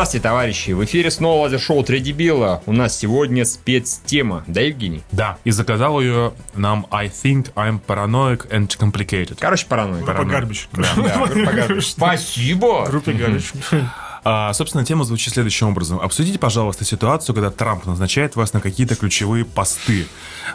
Здравствуйте, товарищи! В эфире снова лазер-шоу «Три дебила». У нас сегодня спецтема. Да, Евгений? Да, и заказал ее нам I think I'm paranoid and complicated. Короче, паранойя. Группа Гарбич. Да, группа Гарбич. Спасибо! Группа Гарбич. А, собственно, тема звучит следующим образом. Обсудите, пожалуйста, ситуацию, когда Трамп назначает вас на какие-то ключевые посты.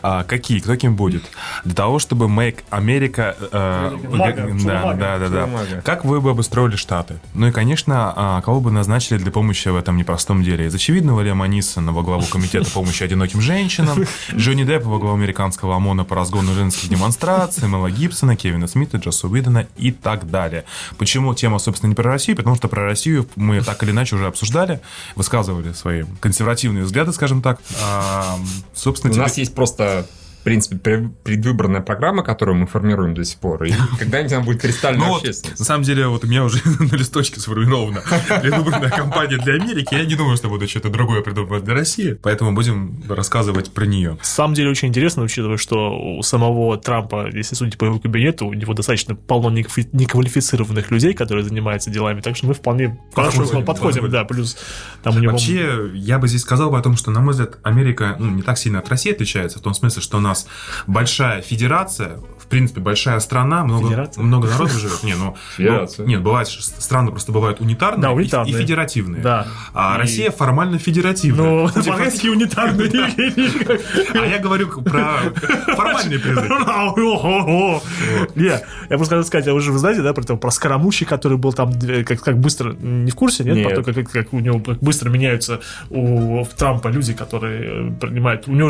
А, какие? Кто кем будет? Для того, чтобы make America... э, Мага, да, чумага, да, да, да. чумага. Как вы бы обустроили Штаты? Ну и, конечно, а, кого бы назначили для помощи в этом непростом деле? Из очевидного Лема Нисона во главу комитета помощи одиноким женщинам, Джонни Деппа во главу американского ОМОНа по разгону женских демонстраций, Мела Гибсона, Кевина Смита, Джосса Уидона и так далее. Почему тема, собственно, не про Россию? Потому что про Россию мы так или иначе уже обсуждали, высказывали свои консервативные взгляды, скажем так. А, собственно, У теперь- нас есть просто принципе, пре- предвыборная программа, которую мы формируем до сих пор, и когда-нибудь она будет кристально Ну вот, на самом деле, вот у меня уже на листочке сформирована предвыборная кампания для Америки. Я не думаю, что буду что-то другое придумывать для России, поэтому будем рассказывать про нее. На самом деле очень интересно, учитывая, что у самого Трампа, если судить по его кабинету, у него достаточно полно неквали- неквалифицированных людей, которые занимаются делами, так что мы вполне хорошо Подходим, подходим, да, плюс там у него... Вообще, я бы здесь сказал бы о том, что, на мой взгляд, Америка ну, не так сильно от России отличается, в том смысле, что у нас большая федерация, в принципе, большая страна, много, Федерация? много народу живет. Не, ну, Федерация. ну, нет, бывает, что страны просто бывают унитарные, Да, и- унитарные. И, федеративные. Да. А И- Россия формально федеративная. Ну, Типа, унитарный. А я говорю про формальный призыв. Не, я просто хотел сказать, а вы же вы знаете, да, про, Скоромущий, который был там, как, как быстро, не в курсе, нет? То, как, как у него быстро меняются у Трампа люди, которые принимают. У него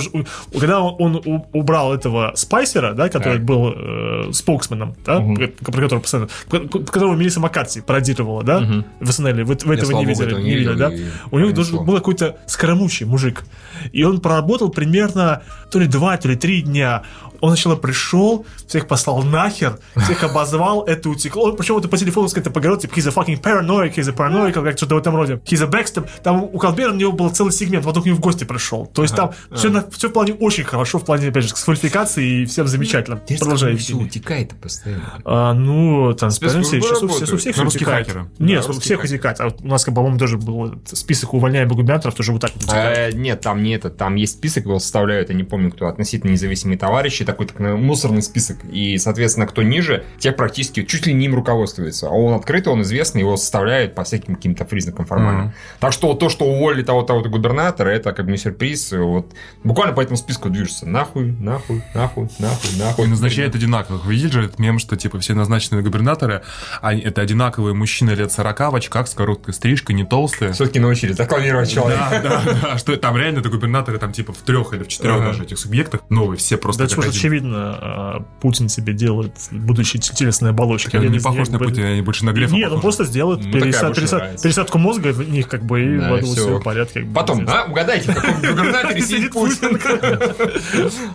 когда он, убрал этого Спайсера, да, который Так. был э, споксменом, да, про, про которого постоянно, которого Мелисса Маккарти пародировала, да, в СНЛ, вы, вы этого не видели, этого не видели, видел, да? и У него должен был какой-то скоромучий мужик. И он проработал примерно то ли два, то ли три дня. Он сначала пришел, всех послал нахер, всех обозвал, это утекло. Причем это по телефону с кем-то поговорил, типа, he's a fucking paranoid, he's a paranoid, как что-то в этом роде. He's a backstab. Там у Колбера у него был целый сегмент, вот он к нему в гости пришел. То есть там все, все в плане очень хорошо, в плане, опять же, с квалификацией и всем замечательно. Продолжай. все утекает постоянно. А, ну, транспаренси, Спецслужбы сейчас, у- сейчас у всех утекает. Нет, у всех утекает. А у нас, по-моему, тоже был список увольняемых губернаторов, тоже вот так вот утекает. Нет, там не это, там есть список, его составляют, я не помню, кто, относительно независимые товарищи, такой так, мусорный список. И, соответственно, кто ниже, тех практически чуть ли не им руководствуется. А он открытый, он известный, его составляют по всяким каким-то признакам формально. Мгм. Так что то, что уволили того-то губернатора, это как бы не сюрприз. Вот буквально по этому списку движется. Нахуй, нахуй, нахуй, нахуй, нахуй. И назначают одинаковых. Вы видели же этот мем, что типа все назначенные губернаторы, они, это одинаковые мужчины лет 40 в очках с короткой стрижкой, не толстые. Все-таки научились рекламировать человека. Да, да, да, что там реально это губернаторы там типа в трех или в четырех даже этих субъектах новые, все просто Да. Очевидно, а, Путин себе делает будущие телесные оболочки. Он Один не похож на Путина, они больше на Глефа Нет, он похожи. просто сделает Ну, пересадку мозга в них, как бы, и Да, в все в порядке. как бы, Потом, а, угадайте, в каком губернаторе сидит Путин.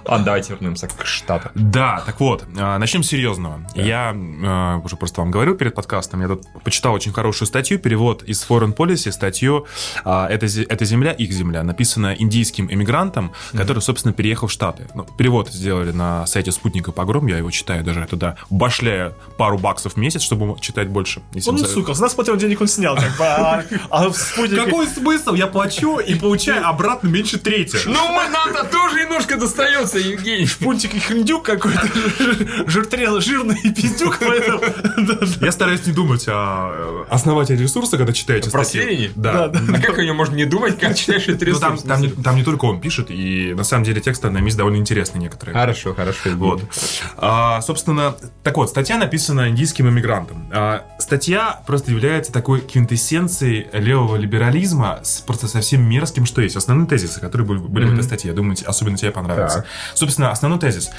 Ладно, давайте вернемся к штатам. Да, так вот, а, начнем с серьезного. Я а, уже просто вам говорил перед подкастом, я тут почитал очень хорошую статью, перевод из Foreign Policy, статью а, «Это, зе- «Это земля, их земля», написана индийским эмигрантом, который, собственно, переехал в Штаты. Ну, перевод сделали на сайте Спутника Погром, я его читаю даже туда, башляя пару баксов в месяц, чтобы читать больше. Он, ну, за- сука, с нас потом денег он снял, как бы, а, а в спутнике... Какой смысл? Я плачу и получаю обратно меньше трети. Ну, мы нам-то тоже немножко достается, Евгений. Пунтик и хндюк какой-то, жиртрел, жирный пиздюк, поэтому... Я стараюсь не думать о э, основателе ресурса, когда читаете Про статью. Да. А как о нем можно не думать, как читаешь этот Ну, там, ресурс? там, не, там не только он пишет, и на самом деле тексты на мисс довольно интересные некоторые. Хорошо, хорошо. Вот. А, собственно, так вот, статья написана индийским иммигрантом. А, статья просто является такой квинтэссенцией левого либерализма с просто совсем мерзким, что есть. Основные тезисы, которые были, были в этой статье, я думаю, особенно тебе понравятся. Так. Собственно, основной тезис.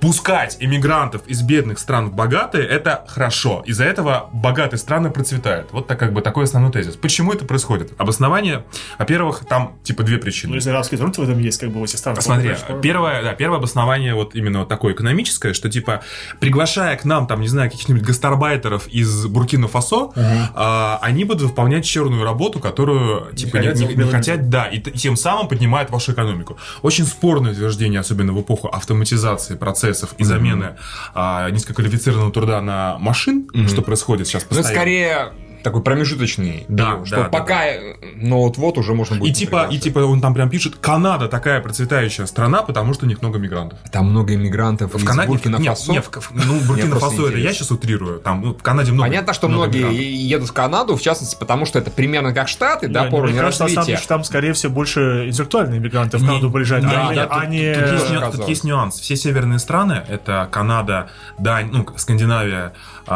Пускать иммигрантов из бедных стран в богатые – это хорошо. Из-за этого богатые страны процветают. Вот так как бы такой основной тезис. Почему это происходит? Обоснование, во-первых, там типа две причины. Ну, если арабский труд в этом есть, как бы, в этих странах. Смотри, первое, да, первое обоснование вот именно вот такое экономическое, что типа приглашая к нам там, не знаю, каких-нибудь гастарбайтеров из Буркина-Фасо, а, они будут выполнять черную работу, которую типа не, хотят не- не белым хотят, да, и, и тем самым поднимают вашу экономику. Очень спорное утверждение, особенно в эпоху автоматизации процессов и замены а, низкоквалифицированного труда на машин, что происходит сейчас Ну, постоянно. скорее такой промежуточный. Да, период, что да, да, пока, э, ну вот-вот уже можно будет. И типа, и типа он там прям пишет, Канада такая процветающая страна, потому что у них много мигрантов. Там много иммигрантов В Канаде, Буркина нет, Фасо. нет, в- ну, Буркина Фасо это я сейчас утрирую. Там, ну, в Канаде много. Понятно, что много многие мигрантов. едут в Канаду, в частности, потому что это примерно как Штаты, да, Не, по уровню развития. что там, скорее всего, больше интеллектуальные мигранты в Канаду приезжают, да, а не- да, а тут- не... тут, есть, тут есть нюанс. Все северные страны, это Канада, Дань, ну, Скандинавия,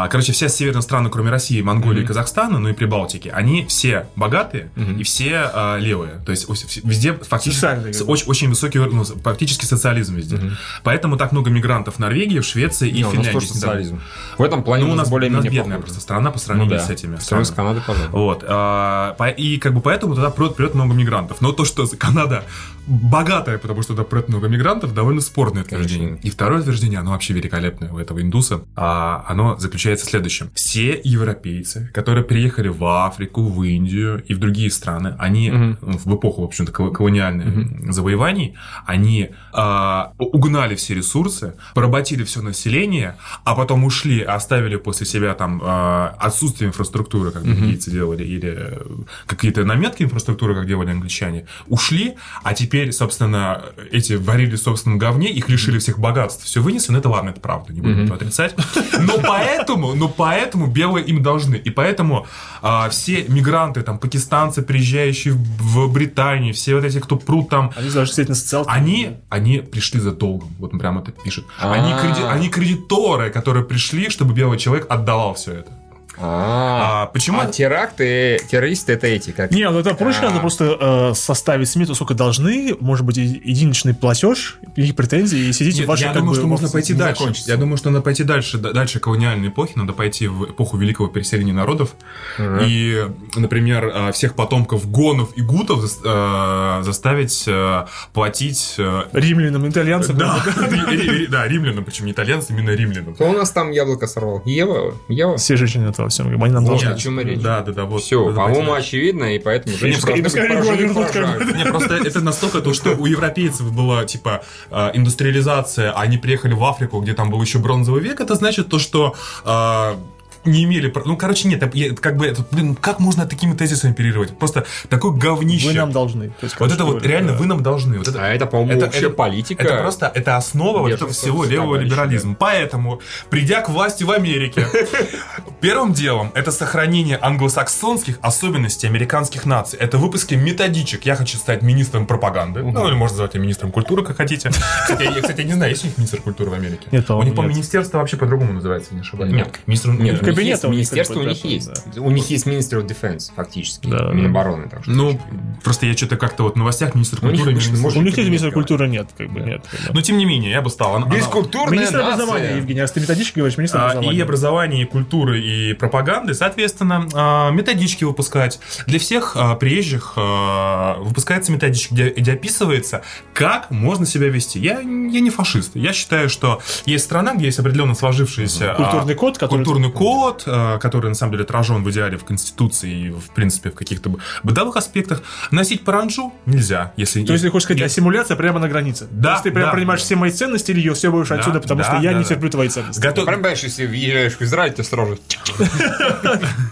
короче, все северные страны, кроме России, Монголии и Казахстана, ну и Прибалтики, они все богатые и все а, левые. То есть у- везде фактически с- очень, очень высокий, ну, фактически социализм везде. Поэтому так много мигрантов в Норвегии, в Швеции и Не, у нас Финляндии. тоже социализм. В этом плане Ну, у нас, у более-менее бедная просто страна по Ну сравнению да, с этими сравнению с. Канадой, пожалуй. Вот. а, по- И как бы поэтому туда прет, прет много мигрантов. Но то, что Канада богатая, потому что туда прет много мигрантов, довольно спорное утверждение. Конечно. И второе утверждение, оно вообще великолепное у этого индуса, а, оно заключается в следующем. Все европейцы, которые приехали в Африку, в Индию и в другие страны, они ну, в эпоху, в общем-то, кол- колониальных завоеваний, они а, угнали все ресурсы, поработили все население, а потом ушли, оставили после себя там а, отсутствие инфраструктуры, как бельгийцы делали, или э, какие-то наметки инфраструктуры, как делали англичане, ушли, а теперь, собственно, эти варили в собственном говне, их лишили всех богатств, все вынесли, ну это ладно, это правда, не будем Мгм. этого отрицать. Но поэтому, но поэтому белые им должны. И поэтому а, все мигранты, там, пакистанцы, приезжающие в Британию, все вот эти, кто прут там, Они даже действительно социалки. они, они пришли за долгом. Вот он прям это пишет. Они, А. креди- они кредиторы, которые пришли, чтобы белый человек отдавал все это. А, А, почему? а теракты, террористы это эти, как... Не, ну это проще, А. надо просто э, составить смету, сколько должны, может быть, единичный платеж, их претензии, и сидите в вашей, я думаю, что можно пойти дальше. Я думаю, что надо пойти дальше, дальше колониальной эпохи, надо пойти в эпоху великого переселения народов. И, например, э, всех потомков гонов и гутов э, заставить э, платить... римлянам, итальянцам. Да, ри- ри- да, римлянам, причем не итальянцам, именно римлянам. Кто у нас там яблоко сорвал? Ева? Ева? Все женщины этого всем, они нам Вот. должны. о чем речь. Да, да, да, вот. Все, по-моему, очевидно, и поэтому бы. поражают. Не, просто это настолько то, что у европейцев была, типа, э, индустриализация, а они приехали в Африку, где там был еще бронзовый век, это значит то, что э, не имели... Ну, короче, нет, это как бы, это, блин, как можно такими тезисами оперировать? Просто такое говнище. Вы нам должны. Есть, Вот это вот реально да. вы нам должны. Вот это, А это, по-моему, Это- общая это- политика. это просто, это основа вот этого всего левого либерализма. Поэтому, придя к власти в Америке, первым делом это сохранение англосаксонских особенностей американских наций. Это выпуски методичек. Я хочу стать министром пропаганды. Ну, или можно назвать министром культуры, как хотите. Кстати, я, кстати, не знаю, есть у них министр культуры в Америке? Нет, У них, по-моему, министерство вообще по-другому называется, не ошибаюсь. Нет. Нет, министр... Нет, нет, у них есть у них министерство у них есть. У них есть Ministry of Defense, фактически. Да, да. Минобороны. Так Ну, просто я что-то как-то вот в новостях министр У них культуры... обычно не- можно- У них министра культуры, нет, как бы нет. Но тем не менее, я бы стал. Бескультурная Министр нация. образования, Евгений, а ты методички говоришь, министр А, образования. и образования, и культуры, и пропаганды, соответственно, а, методички выпускать. Для всех а, приезжих а, выпускается методичка, где, где описывается, как можно себя вести. Я, я не фашист. Я считаю, что есть страна, где есть определенно сложившийся Культурный код, который- культурный код, а, который на самом деле отражен в идеале в Конституции и, в принципе, в каких-то бытовых аспектах. Носить паранджу нельзя, если... То есть, ты хочешь сказать, ассимуляция прямо на границе. Да, То есть ты прямо да, принимаешь да. все мои ценности, или все будешь Да, отсюда, потому да, что я да, не да. терплю твои ценности. Готов- Прям, понимаешь, если въезжаешь в Израиль, ты сразу...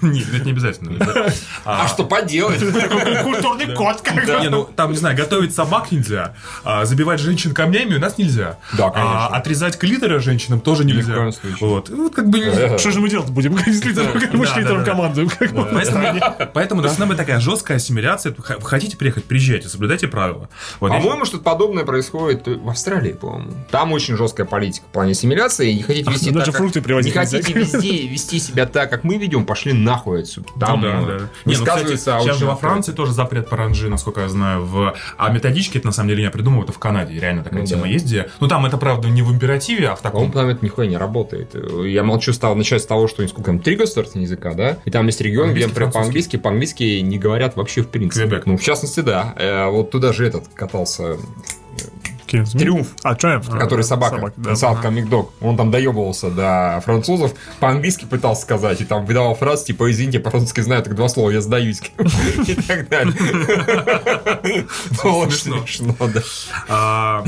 Нет, это не обязательно. А что поделать? Культурный код, как бы. Не, ну там, не знаю, готовить собак нельзя, а, забивать женщин камнями у нас нельзя. Да, конечно. А, отрезать клиторы женщинам тоже нельзя. коем случае. Вот. Ну, вот как бы... Что же мы делать будем? Мы с литером, мы с Да, литером да, да. командуем. как бы. Поэтому, поэтому должна быть такая жесткая ассимиляция. Хотите приехать, приезжайте, соблюдайте правила. Вот, По-моему, что-то подобное происходит в Австралии, по-моему. Там очень жесткая политика в плане ассимиляции. И не хотите вести ну так, даже как- фрукты Не хотите везде вести себя так, как мы ведем, пошли нахуй отсюда. Там Ну да, да. Не, ну, кстати, сейчас же во. Франции тоже запрет паранджи, насколько я знаю. В... А методички, это на самом деле я придумал, это в Канаде. Реально такая Ну тема да. есть, где... Ну там это, правда, не в императиве, а в таком... По-моему, там это нихуя не работает. Я молчу, стал начать с того, что сколько там, три государственных языка, да? И там есть регион, где, например, французский. по-английски, по-английски не говорят вообще в принципе. Квебек. Ну, в частности, да. Э, Вот туда же этот катался Смит? Триумф. А, Триумф. который собака, да. Сад Комик Дог. Он там доебывался до французов, по-английски пытался сказать, и там выдавал фразу, типа, извините, по-французски знаю так два слова, я сдаюсь. И так далее. Было Смешно. да. А,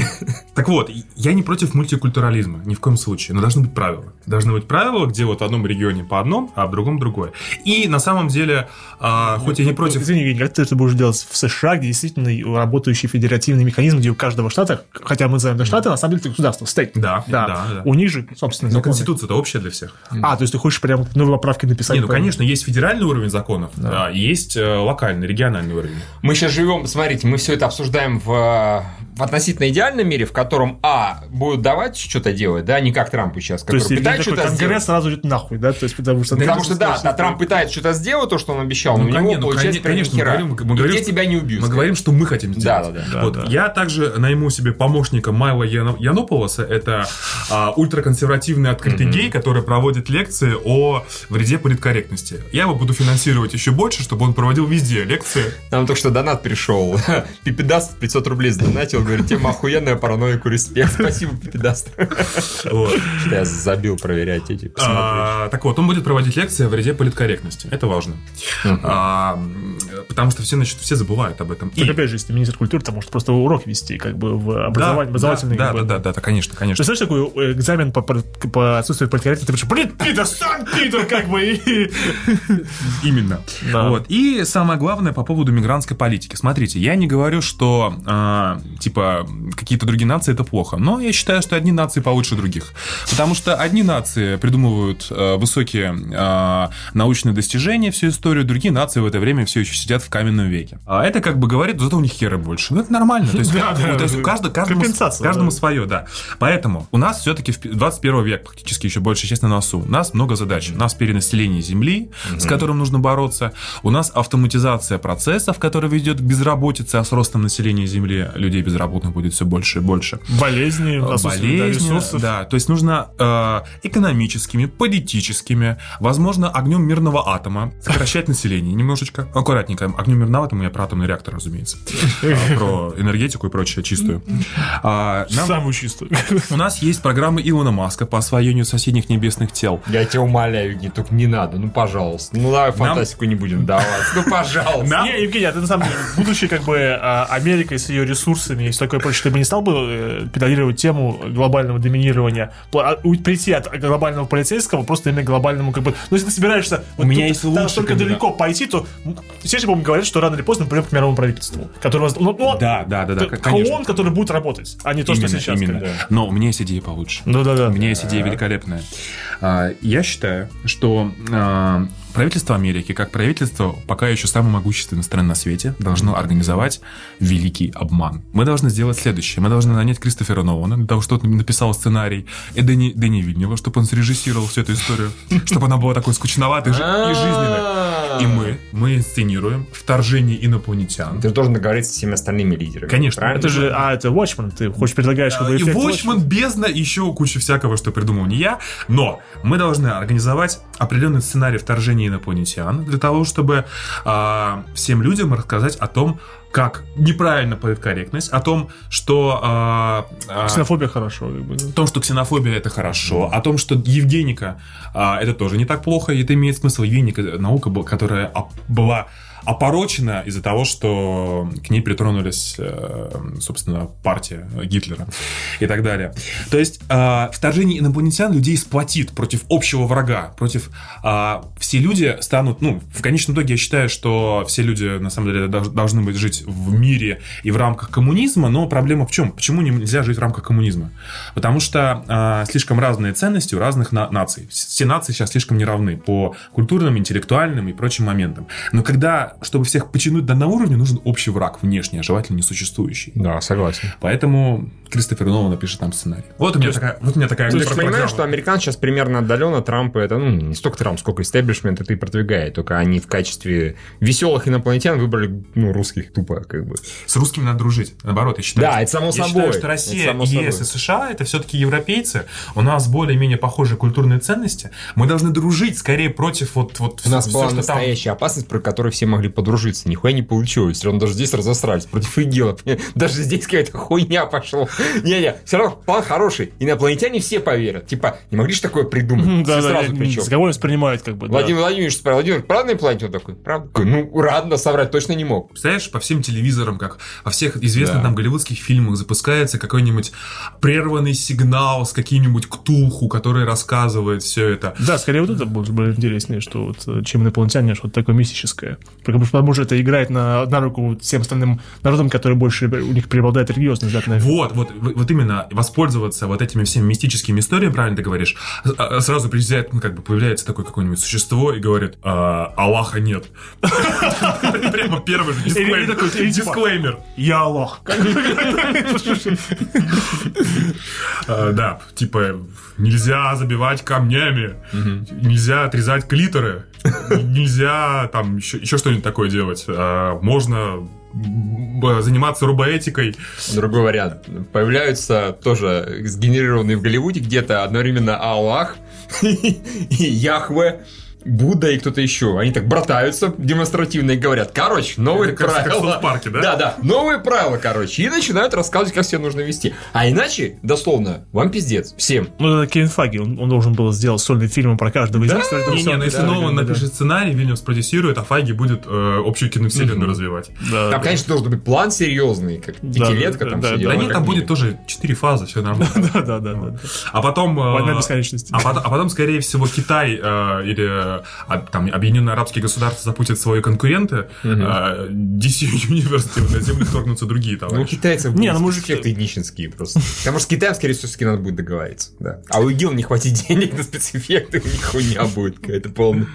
так вот, я не против мультикультурализма, ни в коем случае, но должны быть правила. Должны быть правила, где вот в одном регионе по одном, а в другом другое. И на самом деле, а, хоть я не против... Извини, как ты это будешь делать в США, где действительно работающий федеративный механизм, где у каждого штата, хотя мы называем это штаты, на самом деле это государство, стейт. Да, да. да, да. У них же, собственно, Но законы. Конституция-то общая для всех. А, то есть ты хочешь прям новые поправки написать? Не, ну, конечно, есть федеральный уровень законов, да, и есть э, локальный, региональный уровень. Мы сейчас живем, смотрите, мы все это обсуждаем в, в относительно идеальном мире, в котором, а, будут давать что-то делать, да, не как Трампу сейчас, То который есть Евгений пытается что-то Конгресс сделать. сразу идет нахуй, да? То есть потому что... Потому что, да, Страшно, а Трамп пытается что-то сделать, то, что он обещал, но у Ну, него ну, получается конечно, мы нихера. говорим- мы говорим, что- тебя не убьют. Мы говорим, что мы хотим сделать. Да, да, да. Да, вот да. я также найму себе помощника Майла Яно- Янополоса. Это а, ультраконсервативный открытый гей, который проводит лекции о вреде политкорректности. Я его буду финансировать еще больше, чтобы он проводил везде лекции. Нам только что донат пришел. Пипедаст 500 рублей сдонатил, говорит, тема охуенная, параноику, респект. Спасибо, Пипедаст. Вот. Что я забил проверять эти. А, так вот, он будет проводить лекции о вреде политкорректности. Это важно. А, м, потому что все, значит, все забывают об этом. Так, И- опять же, если ты министр культуры, то может просто урок вести, как бы в образование, да, образовательный. да, да, бы. да, да, да, конечно, конечно. Представляешь, такой э, экзамен по, по, отсутствию политкорректности, ты пишешь, блин, Питер, сам Питер, как бы. Именно. Да. Вот. И самое главное по поводу мигрантской политики. Смотрите, я не говорю, что а, типа какие-то другие нации это плохо, но я считаю, что одни нации получше других. Потому что одни нации придумывают а, высокие а, научные достижения всю историю, другие нации в это время все еще сидят в каменном веке. А это как бы говорит, зато у них хера больше. Ну, это нормально. То есть, Да, да, то есть каждый, каждому, каждому да. свое, да. Поэтому у нас все-таки в 21 век практически еще больше часть на носу. У нас много задач. У нас перенаселение Земли, с которым нужно бороться. У нас автоматизация процессов, которая ведет к безработице, а с ростом населения Земли людей безработных будет все больше и больше. Болезни, да, Болезни, ресурсов. да, то есть нужно э, экономическими, политическими, возможно, огнем мирного атома сокращать население немножечко, аккуратненько. Огнем мирного атома я про атомный реактор, разумеется, А, про энергетику и прочее чистую. А, Самую чистую. у нас есть программа Илона Маска по освоению соседних небесных тел. Я тебя умоляю, не только не надо, ну пожалуйста. Ну давай фантастику не будем давать. Ну пожалуйста. Не, Евгений, а ты на самом деле, будучи как бы а, Америкой с ее ресурсами и все такое прочее, ты бы не стал бы э, педалировать тему глобального доминирования, у- прийти от глобального полицейского просто именно к глобальному как бы... Ну, если ты собираешься вот меня есть настолько кандидат. далеко пойти, то все по-моему, говорят, что рано или поздно мы придем к мировому правительству, которое... воз- Ну, ну, Да, да, да, да, к- конечно. ООН, который будет работать, а не то, что Именно, сейчас. именно. бы. Но у меня есть идея получше. Ну да, да. У меня есть идея великолепная. А, Я считаю, что а, правительство Америки, как правительство, пока еще самой могущественной страны на свете, должно организовать великий обман. Мы должны сделать следующее. Мы должны нанять Кристофера Нолана для того, чтобы он написал сценарий, и Дэни, Дэни Вильнева, чтобы он срежиссировал всю эту историю, чтобы она была такой скучноватой и жизненной. И мы, мы инсценируем вторжение инопланетян. Ты же должен договориться с всеми остальными лидерами. Конечно. Правильно? Это же, а, это Watchmen, ты хочешь предлагаешь как бы И эффект Watchmen, бездна, еще куча всякого, что придумал не я. Но мы должны организовать определенный сценарий вторжения инопланетян для того, чтобы а, всем людям рассказать о том, как неправильно политкорректность, о том, что... а, а, Ксенофобия хорошо. как бы, да. о том, что ксенофобия это хорошо, о том, что Евгеника а, это тоже не так плохо, и это имеет смысл. Евгеника наука, была, которая была опорочена из-за того, что к ней притронулись, э, собственно, партия Гитлера и так далее. То есть а, вторжение инопланетян людей сплотит против общего врага, против... а, все люди станут... Ну, в конечном итоге я считаю, что все люди, на самом деле, должны быть жить в мире и в рамках коммунизма, но проблема в чем? Почему нельзя жить в рамках коммунизма? Потому что слишком разные ценности у разных на- наций. Все нации сейчас слишком неравны по культурным, интеллектуальным и прочим моментам. Но когда, чтобы всех потянуть до одного уровня, нужен общий враг внешний, а желательно несуществующий. Да, согласен. Поэтому Кристофер Нолан напишет там сценарий. Вот у меня такая, вот у меня такая То есть, программа. понимаешь, что американцы сейчас примерно отдаленно Трампа это, ну, не столько Трамп, сколько истеблишмент это и продвигает. Только они в качестве веселых инопланетян выбрали, ну, русских тупо, как бы. С русскими надо дружить. Наоборот, я считаю. Да, это само я собой. считаю, что Это Россия, собой. ЕС и США это все-таки европейцы. У нас более-менее похожие культурные ценности. Мы должны дружить скорее против вот, вот У нас всё, была что там- настоящая опасность, про которую все могли могли подружиться. Нихуя не получилось. Все равно даже здесь разосрались против ИГИЛа. Даже здесь какая-то хуйня пошла. Не-не, все равно план хороший. Инопланетяне все поверят. Типа, не могли же такое придумать? Да, Все да, сразу причем. с кого воспринимают, как бы, да. Владимир Владимирович спросил, Владимир, правда на планете? Он такой, правда? Ну, радно соврать точно не мог. Представляешь, по всем телевизорам, как во всех известных Да. нам голливудских фильмах запускается какой-нибудь прерванный сигнал с каким-нибудь ктулху, который рассказывает все это. Да, скорее вот это будет более интереснее, что вот, э, чем инопланетяне, что-то такое мистическое. Потому что, потому что это играет на, на руку всем остальным народам, которые больше, у них преобладает религиозный взгляд на Вот, вот, вот именно воспользоваться вот этими всеми мистическими историями, правильно ты говоришь, а- а сразу приезжает, ну, как бы появляется такое какое-нибудь существо и говорит, «А, Аллаха нет. Прямо первый же дисклеймер. типа- Дисклеймер. Я Аллах. А, Да, типа, нельзя забивать камнями, нельзя отрезать клиторы, нельзя там еще что-нибудь такое делать. А, Можно заниматься робоэтикой. Другой вариант. Появляются тоже сгенерированные в Голливуде где-то одновременно Аллах и Яхве. Будда и кто-то еще. Они так братаются демонстративно и говорят, короче, новые Это как- как в правила. Саус-парке, да? Да, да, новые правила, короче. И начинают рассказывать, как себя нужно вести. А иначе, дословно, вам пиздец. Всем. Ну, это Кевин Файги, он, он должен был сделать сольный фильм про каждого из Да? них. это Не, не, но если да, Нолан да, да. напишет сценарий, Вильямс продюсирует, а Файги будет э, общую киновселенную развивать. Да, Там, да. конечно, должен быть план серьезный, как Да, пятилетка да, там да, все да. дела. Да нет, там будет тоже четыре фазы, все нормально. Да, да, да, да. А потом... э, Война бесконечности. А потом, а потом, скорее всего, Китай э, или э, там Объединенные Арабские Государства запустят свои конкуренты, э, DC University, на землю вторгнутся другие Ну, у товарищи. китайцев Не, будут ну, мужики- спецэффекты этнические просто. Потому что с Китаем, скорее всего, все-таки надо будет договориться. Да. А у ИГИЛ не хватит денег на спецэффекты, у них хуйня будет какая-то полная.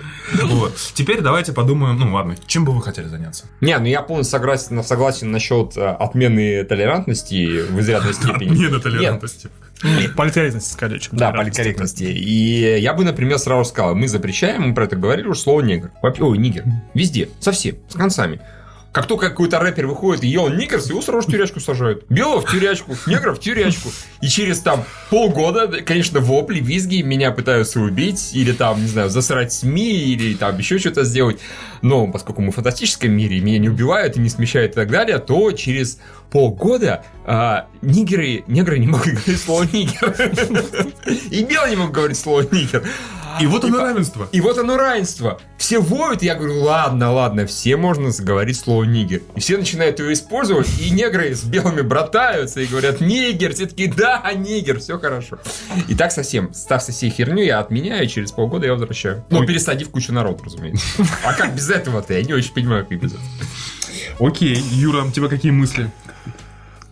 Вот. Теперь давайте подумаем, ну ладно, чем бы вы хотели заняться? Не, ну я полностью согласен, согласен насчет э, отмены толерантности в изрядной степени. Отмена толерантности. Политкорректность, скорее, чем Да, политкорректности. И я бы, например, сразу сказал, мы запрещаем, мы про это говорили уже, слово негр. Ой, нигер. Везде, совсем, с концами. Как только какой-то рэпер выходит и ел нигерс, его сразу в тюрячку сажают. Белого в тюрячку, негра в тюрячку. И через там полгода, да, конечно, вопли, визги, меня пытаются убить, или там, не знаю, засрать СМИ, или там еще что-то сделать. Но поскольку мы в фантастическом мире, меня не убивают и не смещают и так далее, то через полгода а, нигеры, негры не могут говорить слово нигер. И белые не могут говорить слово нигер. И вот оно равенство. И вот оно равенство. Все воют, и я говорю, ладно, ладно, все можно заговорить слово нигер. И все начинают его использовать, и негры с белыми братаются и говорят, нигер, все такие, да, нигер, все хорошо. И так совсем, став со всей херню, я отменяю, и через полгода я возвращаю. Ну, пересадив кучу народ, разумеется. А как без этого-то? Я не очень понимаю, как без этого. Окей, Юра, у тебя какие мысли?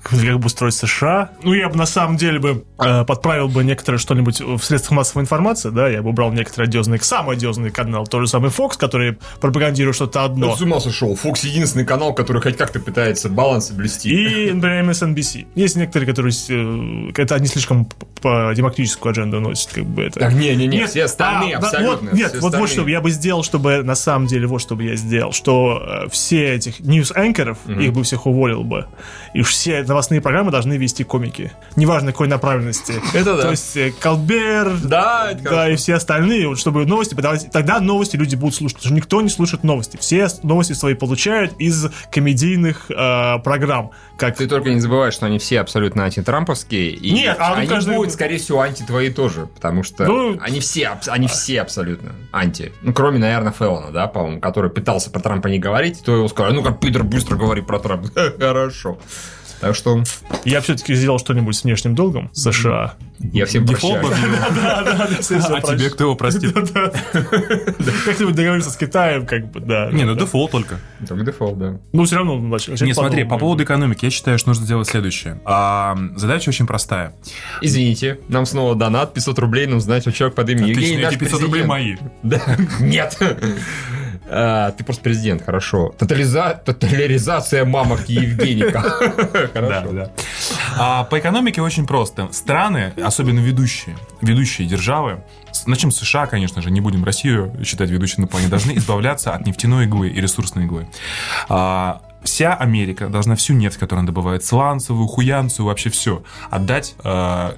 Как бы устроить США. Ну, я бы на самом деле бы э, подправил бы некоторое что-нибудь в средствах массовой информации, да, я бы убрал некоторые одиозные, самый одиозный канал, тот же самый Fox, который пропагандирует что-то одно. Ну, с ума сошел. Фокс единственный канал, который хоть как-то пытается баланс блюсти. И, например, MSNBC. Есть некоторые, которые... э, Это они слишком по демократическую адженду носят, как бы это. Так, не-не-не, все остальные а, абсолютно. вот, нет, все вот, вот остальные. что я бы сделал, чтобы на самом деле, вот что бы я сделал, что э, все этих news-анкеров, их бы всех уволил бы, и все новостные программы должны вести комики. Неважно, какой направленности. Это да. То есть э, Колбер, Да, да, и все остальные, вот чтобы новости подавать. Тогда новости люди будут слушать, потому что никто не слушает новости. Все новости свои получают из комедийных э, программ. Как Ты только не забывай, что они все абсолютно антитрамповские. И Нет, а они каждый- будут, скорее всего, анти твои тоже, потому что Ну- они все, они все абсолютно анти. Ну, кроме, наверное, Феллона, да, по-моему, который пытался про Трампа не говорить, то его сказали, ну-ка, Питер, быстро говори про Трампа. Хорошо. Так что я все-таки сделал что-нибудь с внешним долгом США. я всем Дефолт прощаю. Да, да, да, А тебе кто его простит? Как-нибудь договориться с Китаем, как бы, да. Не, ну дефолт только. Только дефолт, да. Ну, все равно Не, смотри, по поводу экономики, я считаю, что нужно сделать следующее. А, задача очень простая. Извините, нам снова донат, 500 рублей, нам знать, что человек под именем Евгений, Отлично, наш эти 500 рублей мои. Да. Нет. А, ты просто президент, хорошо. Тотализа... Тоталяризация мамок Евгеника. Хорошо. Да, да. А, по экономике очень просто. Страны, особенно ведущие, ведущие державы, начнем с США, конечно же, не будем Россию считать ведущей на плане, должны избавляться от нефтяной иглы и ресурсной иглы. А, Вся Америка должна всю нефть, которую она добывает, сланцевую, хуянцевую, вообще все, отдать э,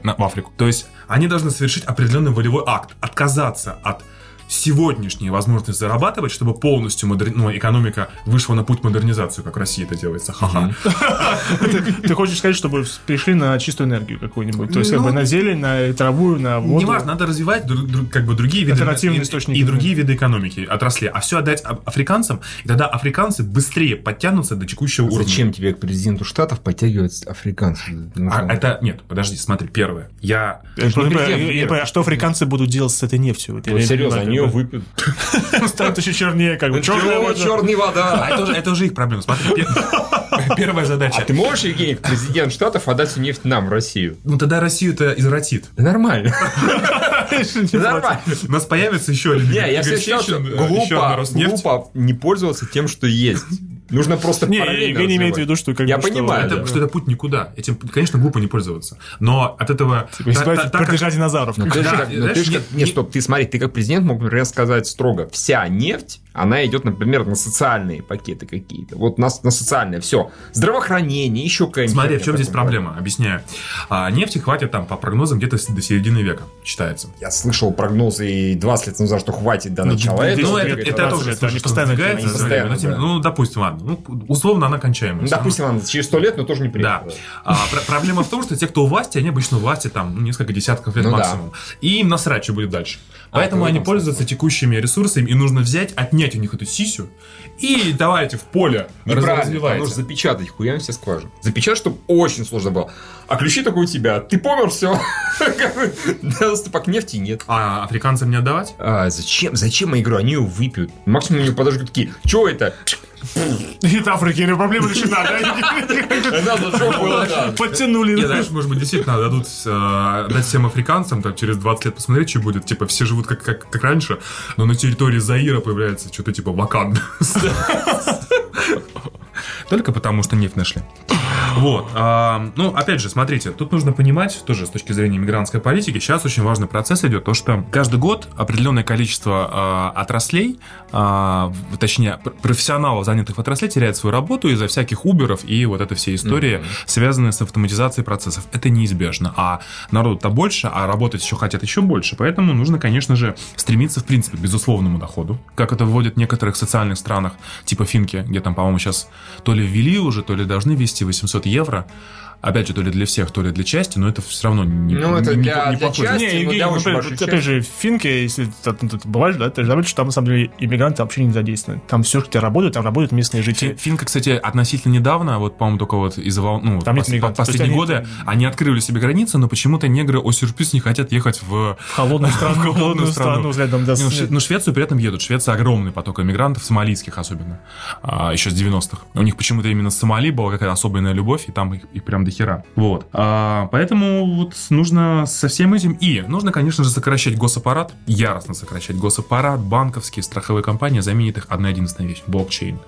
на- в Африку. То есть они должны совершить определенный волевой акт, отказаться от сегодняшние возможности зарабатывать, чтобы полностью модер... ну, экономика вышла на путь модернизации, как в России это делается. Ха-ха. Ты хочешь сказать, чтобы перешли на чистую энергию какую-нибудь? То есть, как Ну, бы на зелень, на траву, на воду? Неважно, надо развивать как бы другие виды Альтернативные и- источники, и другие виды экономики, отрасли, а все отдать а- африканцам, и тогда африканцы быстрее подтянутся до текущего уровня. Зачем тебе к президенту Штатов подтягивать африканцев? Ну, А это нет, подожди, смотри, первое. Я Вера. понимаю, а что африканцы будут делать с этой нефтью? Серьезно, они ее как бы. выпьют. станет еще чернее, как бы. Черная вода. черная А вода. это уже, это уже их проблема. Смотри, пе- первая задача. А ты можешь, Евгений, президент Штатов, отдать всю нефть нам, в Россию? Ну тогда Россию-то извратит. Нормально. Нормально. У нас появится еще один Не, я всегда считал, э, глупо не пользоваться тем, что есть. Нужно просто Не, параллельно Евгений имеет в виду, что как Я бы, что- понимаю, Это, да. что это путь никуда. Этим, конечно, глупо не пользоваться. Но от этого... та- Избавиться та- от так как- динозавров. Ну, ты же Да, как- ну, знаешь, ты же не- как- не- стоп, ты смотри, ты как президент мог, например, сказать строго, вся нефть, она идет, например, на социальные пакеты какие-то. Вот на, на социальное, все. Здравоохранение, еще какая-нибудь. Смотри, в чем здесь проблема? Объясняю. А, нефти хватит там по прогнозам где-то до середины века, считается. Я слышал прогнозы и 20 лет назад, что хватит до начала да, этого. Ну, Десять это, лет, это 20 тоже лет, слышу, они что постоянно сдвигается делают. за время. Они Но тем- постоянно, Ну, допустим, ладно. Ну, условно, она кончаемая. Допустим, ладно, через 100 лет, но тоже не Да. приятно. А, пр- проблема в том, что те, кто у власти, они обычно у власти там ну, несколько десятков лет Ну да. максимум. И им насрать, что будет дальше. Поэтому в они пользуются текущими ресурсами, и нужно взять, отнять у них эту сисю и давайте в поле развивайте. нужно запечатать хуям все скважины. Запечатать, чтобы очень сложно было. А ключи только у тебя. Ты помер, все. Доступа к нефти нет. А африканцам не отдавать? А, зачем? Зачем я говорю? Они ее выпьют. Максимум у них подожгут такие. Че это? И Африки, ну, проблема решена, да? Подтянули. Не, знаешь, может быть, действительно дадут э, дать всем африканцам там, через 20 лет посмотреть, что будет. Типа, все живут как, как, как раньше, но на территории Заира появляется что-то типа Ваканда. Только потому, что нефть нашли. Вот. а, ну, опять же, смотрите, тут нужно понимать, тоже с точки зрения мигрантской политики, сейчас очень важный процесс идет, то, что каждый год определенное количество а, отраслей, а, точнее, пр- профессионалов, занятых в отрасле, теряет свою работу из-за всяких уберов и вот этой всей истории, связанные с автоматизацией процессов. Это неизбежно. А народу-то больше, а работать еще хотят еще больше. Поэтому нужно, конечно же, стремиться, в принципе, к безусловному доходу, как это вводят в некоторых социальных странах, типа Финки, где там, по-моему, сейчас то ли ввели уже, то ли должны ввести 800 евро. Опять же, то ли для всех, то ли для части, но это все равно не, Ну, это не- для- не для похоже. части. Не, ну, Евгений, для очень опять- большой опять же, в Финке, если ты, ты- ты бываешь, да, ты же забудешь, что там, на самом деле, иммигранты вообще не задействованы. Там все, где работают, там работают местные жители. Финка, кстати, относительно недавно, вот, по-моему, только вот из-за ну, Там нет пос- по- последние они годы, они открыли себе границы, но почему-то негры о сюрприз не хотят ехать в В холодную страну, в холодную страну. взглядом, да, Ну, ну, Швецию при этом едут. Швеция огромный поток иммигрантов, сомалийских особенно. А, еще с 90-х. У них почему-то именно с Сомали была какая-то особенная любовь, и там их, их прям до. Вот. А, поэтому вот нужно со всем этим... И нужно, конечно же, сокращать госаппарат, яростно сокращать госаппарат, банковские, страховые компании, заменит их одна единственная вещь – блокчейн.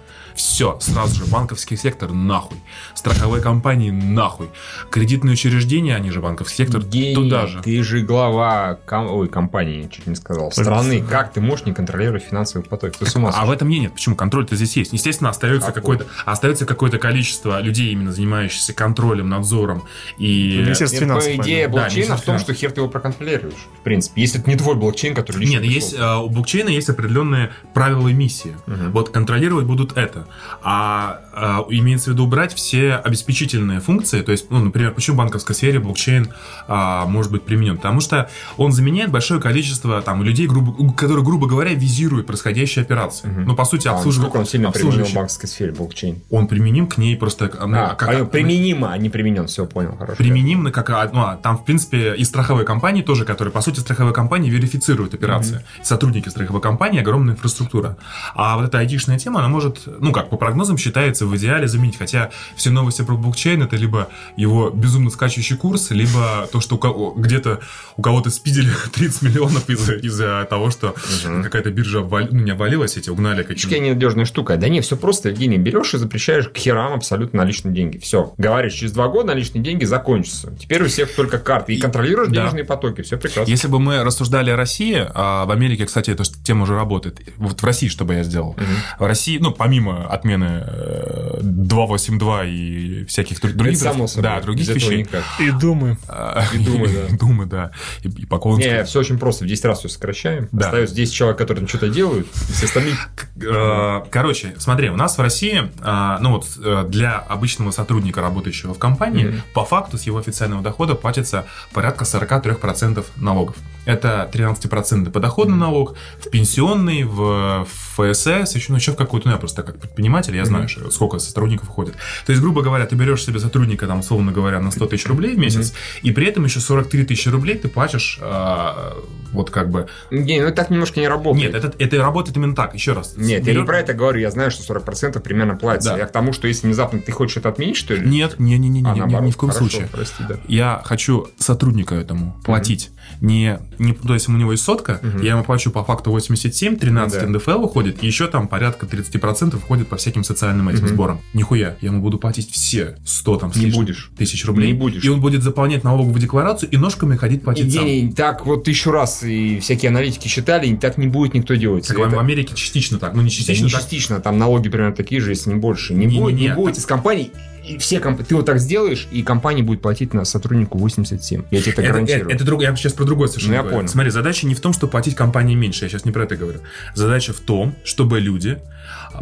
Все, сразу же банковский сектор нахуй, страховые компании нахуй, кредитные учреждения, они же банковский сектор, Евгений, туда же. Ты же глава ком- ой, компании, чуть не сказал, страны. Как ты можешь не контролировать финансовый поток? Ты с ума А в этом нет. Почему? Контроль-то здесь есть. Естественно, остается какое-то, остается какое-то количество людей, именно занимающихся контролем, надзором и... Министерство Нет, финансов. по идее наверное. Да, блокчейна в том, что хер ты его проконтролируешь. В принципе, если это не твой блокчейн, который Нет, пришел. есть, э, у блокчейна есть определенные правила и миссии. Мгм. Вот контролировать будут это. А, а, имеется в виду убрать все обеспечительные функции. То есть, ну, например, почему в банковской сфере блокчейн а, может быть применен? Потому что он заменяет большое количество там людей, грубо, которые, грубо говоря, визируют происходящие операции. Мгм. Ну, по сути, А, обслуживают. насколько он сильно применен в банковской сфере, блокчейн? Он применим к ней просто... ну, А, как- понял, применимо, а не применен. Все, понял, хорошо. применим как а, ну, а там в принципе и страховые компании тоже, которые по сути страховые компании верифицируют операции. Сотрудники страховой компании огромная инфраструктура. А вот эта айтишная тема, она может, ну как по прогнозам считается в идеале заменить. Хотя все новости про блокчейн это либо его безумно скачущий курс, либо то, что где-то у кого-то спидели 30 миллионов из-за из-за того, что какая-то биржа обвали- ну, не обвалилась, эти угнали какие-то. ненадежная штука. Да не, все просто, Евгений, берешь и запрещаешь к херам абсолютно наличные деньги. Все. Говоришь, через два года наличные деньги закончатся. Теперь у всех только карты. И контролируешь Да. денежные потоки. Все прекрасно. Если бы мы рассуждали о России, а в Америке, кстати, эта тема уже работает. Вот в России что бы я сделал? В России, ну, помимо отмены э, 282 и всяких друг- других... Это само собой. Да, других Без вещей. никак. И думаю. А, И Думы, да. Думы, да. И, и по Колонскому. Не, все очень просто. В 10 раз все сокращаем. Да. Остается 10 человек, которые там что-то делают. Все остальные... Э, Короче, смотри, у нас в России, а, ну вот э, для обычного сотрудника, работающего в компании, Мгм. по факту с его официального дохода платится порядка 43% налогов. Это 13% подоходный налог, в пенсионный, в ФСС, еще, ну, еще в какую-то, ну, я просто как предприниматель, я знаю, что- сколько сотрудников входит. То есть, грубо говоря, ты берешь себе сотрудника, там, условно говоря, на 100 тысяч рублей в месяц, и при этом еще 43 тысячи рублей ты платишь, а, вот как бы... Не, ну это так немножко не работает. Нет, это, это работает именно так, еще раз. Нет, я не Берешь- про это говорю, я знаю, что 40% примерно платится. Да. Я к тому, что если внезапно ты хочешь это отменить, что ли? Нет, не, не, не, не, А, ни- в коем Хорошо, случае. Прости, да. Я хочу сотрудника этому платить. Не, не, то есть у него есть сотка, я ему плачу по факту 87, 13 Ну да. НДФЛ уходит, и еще там порядка 30% уходит по всяким социальным этим сборам. Нихуя, я ему буду платить все 100 там Не будешь. тысяч рублей. Не будешь. И он будет заполнять налоговую декларацию и ножками ходить платить сам. Евгений, так вот тысячу раз и всякие аналитики считали, и так не будет никто делать. Как Это- в Америке частично так, ну не Да частично не так. частично, там налоги примерно такие же, если не больше. Не, Не-не-не, будет, не там- будет из компаний, и все комп- ты вот так сделаешь, и компания будет платить на сотруднику 87. Я тебе это, Это, гарантирую. это, это друг- я сейчас про другое совершенно Ну, я говорю. понял. Смотри, задача не в том, чтобы платить компании меньше, я сейчас не про это говорю. Задача в том, чтобы люди,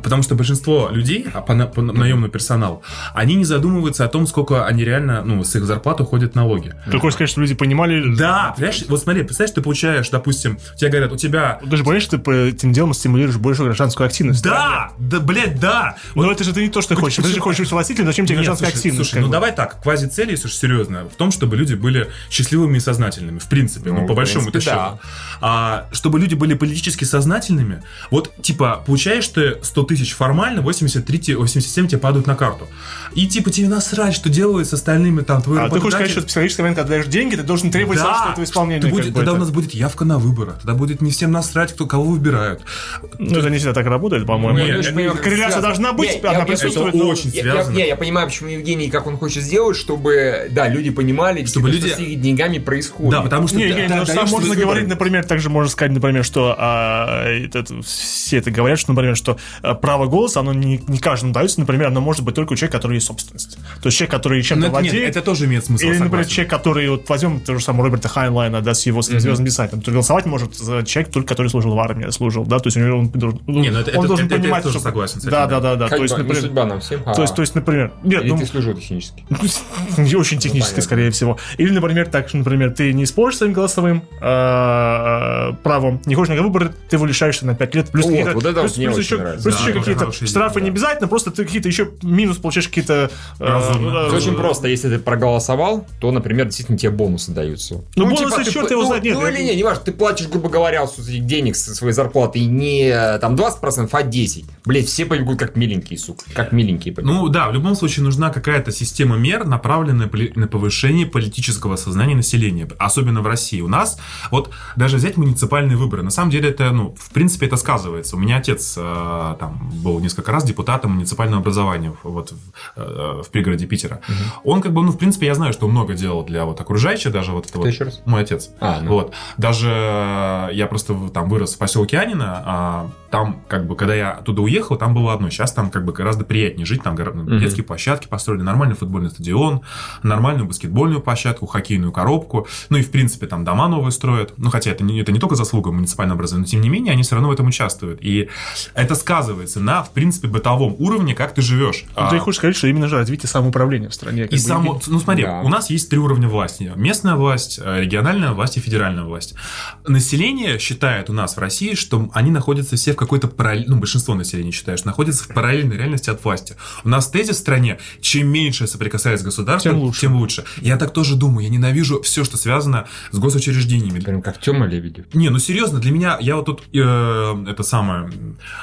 потому что большинство людей, а по, на- по на- наемный персонал, они не задумываются о том, сколько они реально, ну, с их зарплаты уходят налоги. Ты хочешь сказать, что люди понимали... Да, понимаешь, вот смотри, представляешь, ты получаешь, допустим, тебе говорят, у тебя... Ты же понимаешь, что ты по этим делом стимулируешь больше гражданскую активность. Да, да, блядь, да. Но это же ты не то, что ты хочешь. Ты же хочешь быть властителем, зачем тебе Нет, гражданская слушай, активность? Слушай, ну бы? давай так, квази-цель, если уж серьезно, в том, чтобы люди были счастливыми и сознательными, в принципе, ну, Ну, по большому счету. да. А, чтобы люди были политически сознательными, вот, типа, получаешь ты 100 тысяч формально, 83, те- 87 тебе падают на карту. И, типа, тебе насрать, что делают с остальными, там, твои А ты хочешь сказать, что в психологический момент, когда даешь деньги, ты должен требовать сам, что это исполнение. ты будет- тогда это- у нас будет явка на выборы, тогда будет не всем насрать, кто кого выбирают. Ну, это не всегда так работает, по-моему. Ну, я Корреляция связано. должна быть, Не, я- она я- присутствует. это но- очень Я, я, связано. не, я понимаю, почему Евгений, как он хочет сделать, чтобы, да, люди понимали, Чтобы люди- что с их деньгами происходит. Да, потому что... Не, ты- не, да, ну, можно говорить, например, также можно сказать, например, что а, это- все это говорят, что, например, что право голоса, оно не, не каждому дается, например, оно может быть только у человека, который есть собственность. То есть человек, который чем-то Ну, это, нет, владеет, это тоже имеет смысл, Или, например, согласен. человек, который, вот возьмем того же самого Роберта Хайнлайна, да, с его звездным писателем, то голосовать может за человек, только который служил в армии, служил, да, то есть у него он, должен- Не, ну это- он это- должен это- это понимать, тоже что- согласен с этим, Да, да. да, да, Как то есть, например, судьба нам всем, а то есть, то есть, например, нет, или ну, ты служил технически. не очень технически, скорее всего. Или, например, так, что, например, ты не используешь своим голосовым э, правом, не хочешь на выборы, ты его лишаешься на 5 лет. Плюс Вот, вот это плюс, вот мне плюс очень еще, нравится. Плюс Да, еще какие-то штрафы не обязательно, просто ты какие-то еще минус получаешь какие-то... э, Разумно. э, Все очень просто. Если ты проголосовал, то, например, действительно тебе бонусы даются. Ну, бонусы, ты черт его ну, знает, нет, Ну, или не, не важно. Ты платишь, грубо говоря, с этих денег со своей зарплаты не э, там 20%, а 10%. Блять, все побегут как миленькие, сука. Как миленькие побегут. Ну да, в любом случае нужна какая-то система мер, направленная на повышение политического сознания населения, особенно в России. У нас, вот даже взять муниципальные выборы, на самом деле это, ну, в принципе, это сказывается. У меня отец э, там был несколько раз депутатом муниципального образования вот в, э, в пригороде Питера. Он как бы, ну, в принципе, я знаю, что он много делал для вот окружающих, даже вот это вот. еще раз? Мой отец. А, ну. Вот. Даже я просто там вырос в поселке Анина, а там, как бы, когда я оттуда уехал, там было одно. Сейчас там, как бы, гораздо приятнее жить. Там Мгм. детские площадки построили, нормальный футбольный стадион, нормальную баскетбольную площадку, хоккейную коробку. Ну и, в принципе, там дома новые строят. Ну, хотя это не, это не только заслуга муниципального образования, но, тем не менее, они все равно в этом участвуют. И это сказывается на, в принципе, бытовом уровне, как ты живешь. Ну, А, Ты хочешь сказать, что именно же развитие самоуправления в стране. как и бы, само, ну смотри, Да. у нас есть три уровня власти. Местная власть, э, региональная власть и федеральная власть. Население считает у нас в России, что они находятся все в какой-то параллель... Ну, большинство населения считает, что находятся в параллельной реальности от власти. У нас тезис в стране, чем меньше соприкасается с государством, Тем лучше. тем лучше. Я так тоже думаю. Я ненавижу все, что связано с госучреждениями. Прям как Тёма Лебедев. Не, ну серьезно, для меня, я вот тут, э, это самое,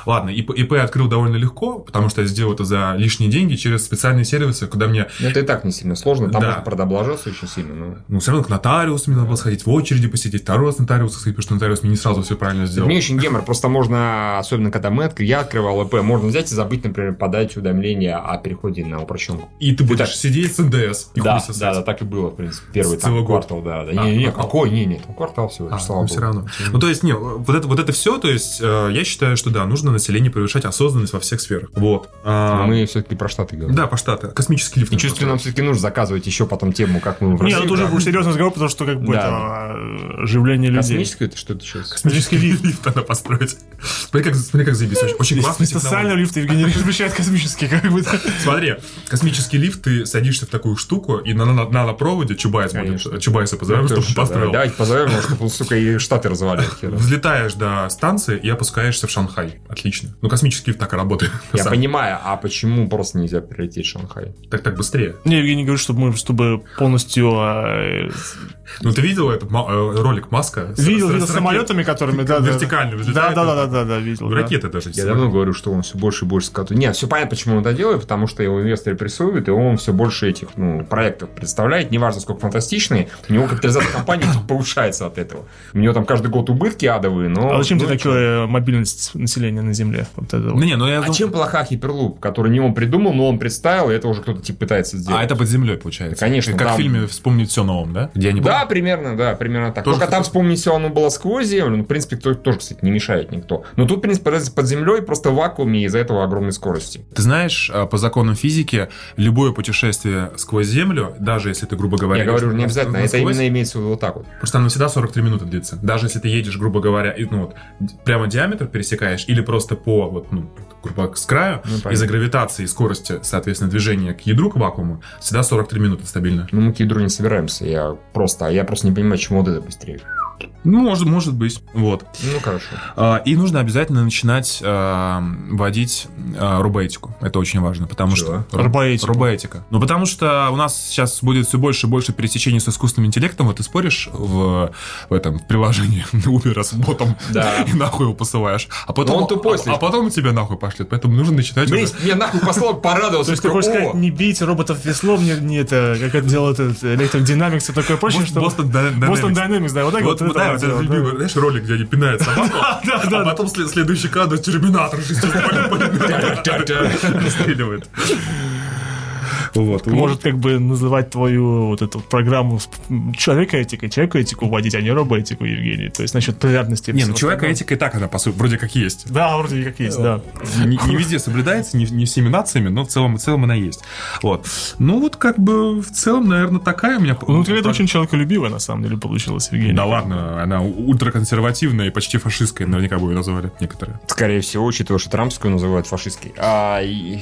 ладно, ИП, ИП открыл довольно легко, потому что я сделал это за лишние деньги через специальные сервисы, куда мне Ну, это и так не сильно сложно. Там Да. можно продоблажаться очень сильно. Но... Ну, все равно к нотариусу мне надо было сходить, в очереди посидеть, второй раз нотариуса сходить, потому что нотариус мне не сразу все правильно сделал. Мне очень гемор, просто можно, особенно когда мы откры- я открывал ИП, можно взять и забыть, например, подать уведомление о переходе на упрощенку. И ты будешь так- сидеть с НДС Да, да, да, так и было, в принципе. Первый там, квартал, да. да. А, Не, не, а, какой? Не, не, там квартал всего А, слава ну, все равно. Ну, то есть, не, вот это, вот это все, то есть, э, я считаю, что да, нужно население повышать осознанность во всех сферах. Вот. А, Мы все-таки про Штаты говорим. Да, по штаты. Космический лифт. И чувствую, нам все-таки нужно заказывать еще потом тему, как мы в Не, России, ну уже да. был серьезный разговор, потому что как бы Да. это э, оживление людей. Космическое это что-то сейчас? Космический лифт. лифт надо построить. Смотри, как, смотри, как заебись. Очень, очень классный Вместо социального лифта Евгений размещает космический, как бы. Смотри, космический лифт, ты садишься в такую штуку, и на, на, на проводе Чубайс будет. Чубайса позовем, чтобы построил. да. Давайте позовем чтобы сука, и Штаты развалил. хер. Взлетаешь до станции и опускаешься в Шанхай. Отлично. Ну, космический лифт так и работает. Я Сам. понимаю, а почему просто нельзя прилететь в Шанхай? Так так быстрее. Не, Евгений говорит, чтобы мы, чтобы полностью э, Ну, ты видел этот э, ролик Маска? С- видел, с- видел с самолетами, которыми, да. Вертикально Да, да, да, да, да, да, видел. да. Ракеты даже. Я давно говорю, что он все больше и больше скатывает. Нет, все понятно, почему он это делает, потому что его инвесторы прессуют, и он все больше этих ну, проектов представляет, неважно, сколько фантастичные, у него капитализация компании повышается от этого. У него там каждый год убытки адовые, но... А зачем ну, тебе чё? такая мобильность населения на Земле? Вот это вот. Не, ну я А думаю- чем плоха Hyperloop, который не он придумал, но он представил, и это уже кто-то типа пытается сделать? А это под землей, получается. Да, конечно, Как там- в фильме «Вспомнить все новом», да? Где они Да, примерно, да, примерно так. Тоже Только там вспомнить все, оно было сквозь землю. Ну, в принципе, кто- тоже, кстати, не мешает никто. Но тут, в принципе, под- под землей просто в вакууме, из-за этого огромной скорости. Ты знаешь, а, по законам физики, любое путешествие сквозь Землю, даже если ты, грубо говоря... Я говорю, не обязательно, это насквозь, именно имеется в виду вот так вот. Просто оно всегда 43 минуты длится. Даже если ты едешь, грубо говоря, и, ну, вот, прямо диаметр пересекаешь, или просто по, вот, ну, грубо говоря, с краю, Ну, из-за гравитации и скорости, соответственно, движения к ядру, к вакууму, всегда 43 минуты стабильно. Ну, мы к ядру не собираемся, я просто, я просто не понимаю, чему вот это быстрее. Ну, может, может быть. Вот. Ну, хорошо. А, И нужно обязательно начинать а, вводить а, робоэтику. Это очень важно, потому Чего? что... Робоэтику. Робоэтика. Ну, потому что у нас сейчас будет все больше и больше пересечений с искусственным интеллектом. Вот ты споришь в, в этом в приложении Uber с ботом Да. и нахуй его посылаешь. А потом, Но он тупой а, а потом тебя нахуй пошлет. Поэтому нужно начинать... Уже- мне нахуй послал, порадовался. То есть ты хочешь «О, сказать, не бейте роботов веслом, не, не это, как это делает этот электродинамикс и такое прочее, что... Boston Dynamics. Dynamics, да, вот так Вот, вот. да, это это делает, да. любимый, знаешь, ролик, где они пинают собаку, а потом след- следующий кадр Терминатор шестиствольный пулемет. Вот. Может, как бы называть твою вот эту программу с- человека этикой, человека этику вводить, а не робоэтику, Евгений. То есть насчет полярности. Не, ну человека этика и так она, по сути, вроде как есть. Да, вроде как есть, да. Не, не везде соблюдается, не, не всеми нациями, но в целом, в целом она есть. Вот. Ну, вот как бы в целом, наверное, такая у меня... Ну, это очень человеколюбивая, на самом деле, получилась, Евгений. Да ладно, она ультраконсервативная и почти фашистская, наверняка бы ее назвали некоторые. Скорее всего, учитывая, что трампскую называют фашистской. А, и-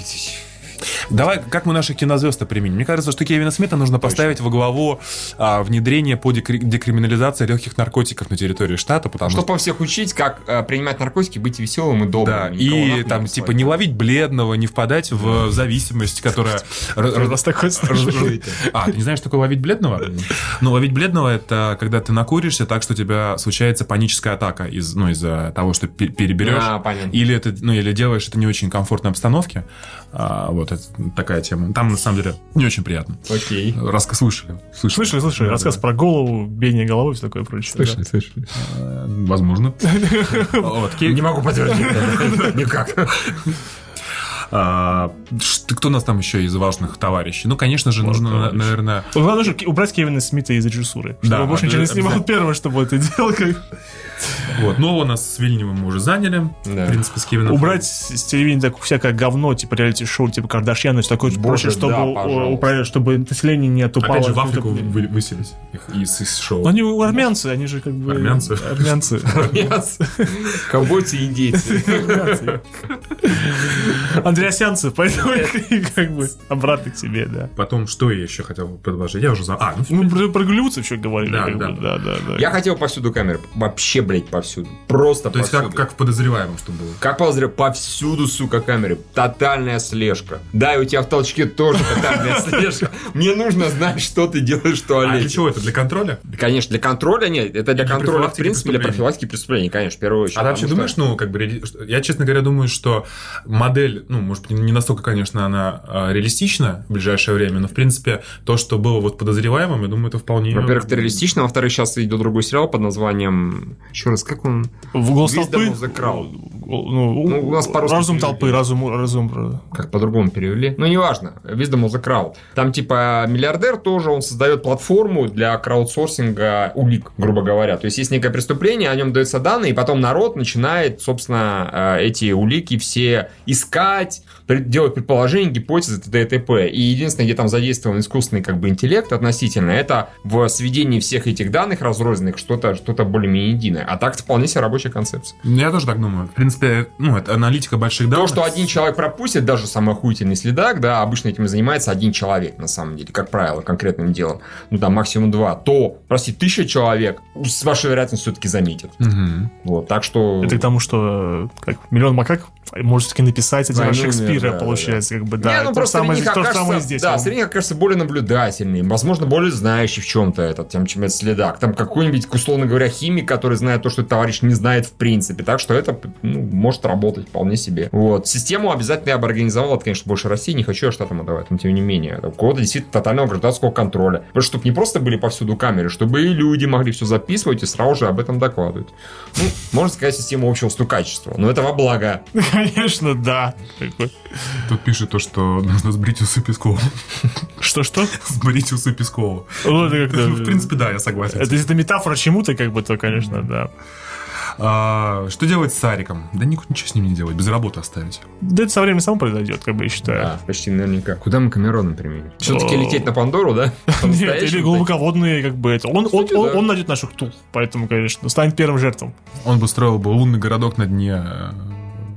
Давай, как мы наших кинозвезд применим? Мне кажется, что Кевина Смита нужно поставить во главу а, внедрение по декри- декриминализации легких наркотиков на территории штата, потому что... Чтобы всех учить, как э, принимать наркотики, быть веселым и добрым. Да, и там, типа, не ловить бледного, не впадать в зависимость, которая... Раз такой А, ты не знаешь, что такое ловить бледного? Ну, ловить бледного это когда ты накуришься так, что у тебя случается паническая атака из, ну, из-за того, что пе- переберешь. А. Или это, ну, или делаешь это не очень комфортной обстановке. А, вот это такая тема. Там, на самом деле, не очень приятно. Окей. Рассказ слышали? Слышали, слышали, Да, рассказ да. про голову, бение головой, все такое прочее. да. Слышали, слышали. Э, Возможно. Не могу подтвердить. Никак. А, Кто у нас там еще из важных товарищей? Ну, конечно же, нужно, товарищ. наверное... Главное же убрать Кевина Смита из режиссуры. Чтобы Да, больше ничего не снимал первое, чтобы это делал. Как... Вот, но у нас с Вильневым мы уже заняли. Да. В принципе, с Кевином. Убрать с телевидения так всякое говно, типа реалити-шоу, типа Кардашьяна, все такое Боже, чтобы, да, управлять, чтобы население не отупало. Опять же, в от Африку вы- выселить их из, из шоу. Ну, они армянцы, они же как бы... Армянцы? Армянцы. Ковбойцы и индейцы. Андреасянцы, поэтому как бы обратно к себе, да. Потом, что я еще хотел предложить? Я уже за... А, ну, Мы про, голливудцев еще говорили. Да, да. да, да, да. Я хотел повсюду камеры. Вообще, блядь, повсюду. Просто то есть как, как в подозреваемом, что было. Как позря повсюду, сука, камеры. Тотальная слежка. Да, и у тебя в толчке тоже тотальная слежка. Мне нужно знать, что ты делаешь в А для туалете. чего это? Для контроля? Конечно, для контроля нет. Это для контроля, в принципе, для профилактики преступлений, конечно, в первую очередь. А ты вообще думаешь, ну, как бы, я, честно говоря, думаю, что модель, ну, может быть, не настолько, конечно, она а, реалистична в ближайшее время, но, в принципе, то, что было вот подозреваемым, я думаю, это вполне... Во-первых, это реалистично, во-вторых, сейчас идет другой сериал под названием... Еще раз, как он... В голос Wisdom толпы. crowd. Ну, Ну, у нас по-русски разум перевели. толпы, разум, разум. как по-другому перевели. Ну, неважно. Wisdom of the Crowd. Там, типа, миллиардер тоже, он создает платформу для краудсорсинга улик, грубо говоря. То есть, есть некое преступление, о нем даются данные, и потом народ начинает, собственно, э, эти улики все искать, пред- делать предположения, гипотезы, т.д. и т.п. И единственное, где там задействован искусственный как бы интеллект относительно, это в сведении всех этих данных разрозненных что-то что более-менее единое. А так вполне себе рабочая концепция. Я тоже так думаю. В принципе, ну, это аналитика больших То, данных. что один человек пропустит, даже самый охуительный следак, да, обычно этим занимается один человек, на самом деле, как правило, конкретным делом, ну, там, максимум два, то, прости, тысяча человек с вашей вероятностью все-таки заметит. Мгм. Вот, так что... Это к тому, что э, как миллион макак может все-таки написать один раз Шекспира, да, получается, как бы, да. Не, ну то просто самое, то же окажется, самое здесь. да, них окажется более наблюдательный, возможно, более знающий в чем-то этот, тем, чем этот следак. Там какой-нибудь, условно говоря, химик, который знает то, что товарищ не знает в принципе. Так что это ну, может работать вполне себе. Вот. Систему обязательно я бы организовал. Это, конечно, больше России. Не хочу я штатам отдавать, но тем не менее. У кого-то действительно тотального гражданского контроля. Потому что чтобы не просто были повсюду камеры, чтобы и люди могли все записывать и сразу же об этом докладывать. Ну, можно сказать, система общего стукачества. Но это во благо. Конечно, да. Бы. Тут пишет то, что нужно сбрить усы Пескова. Что-что? Сбрить усы Пескова. Ну, это как-то- В принципе, да, я согласен. Это если это метафора чему-то, как бы, то, конечно, да. А, Что делать с Сариком? Да ни- ничего с ним не делать, без работы оставить. Да это со временем само произойдет, как бы, я считаю. Да, почти наверняка. Куда мы Камероном применим? Все-таки лететь на Пандору, да? Нет, или глубоководные, как бы это. Он, он, Кстати, он, да. он найдет нашу ктул, поэтому, конечно, станет первым жертвом. Он бы строил бы лунный городок на дне э,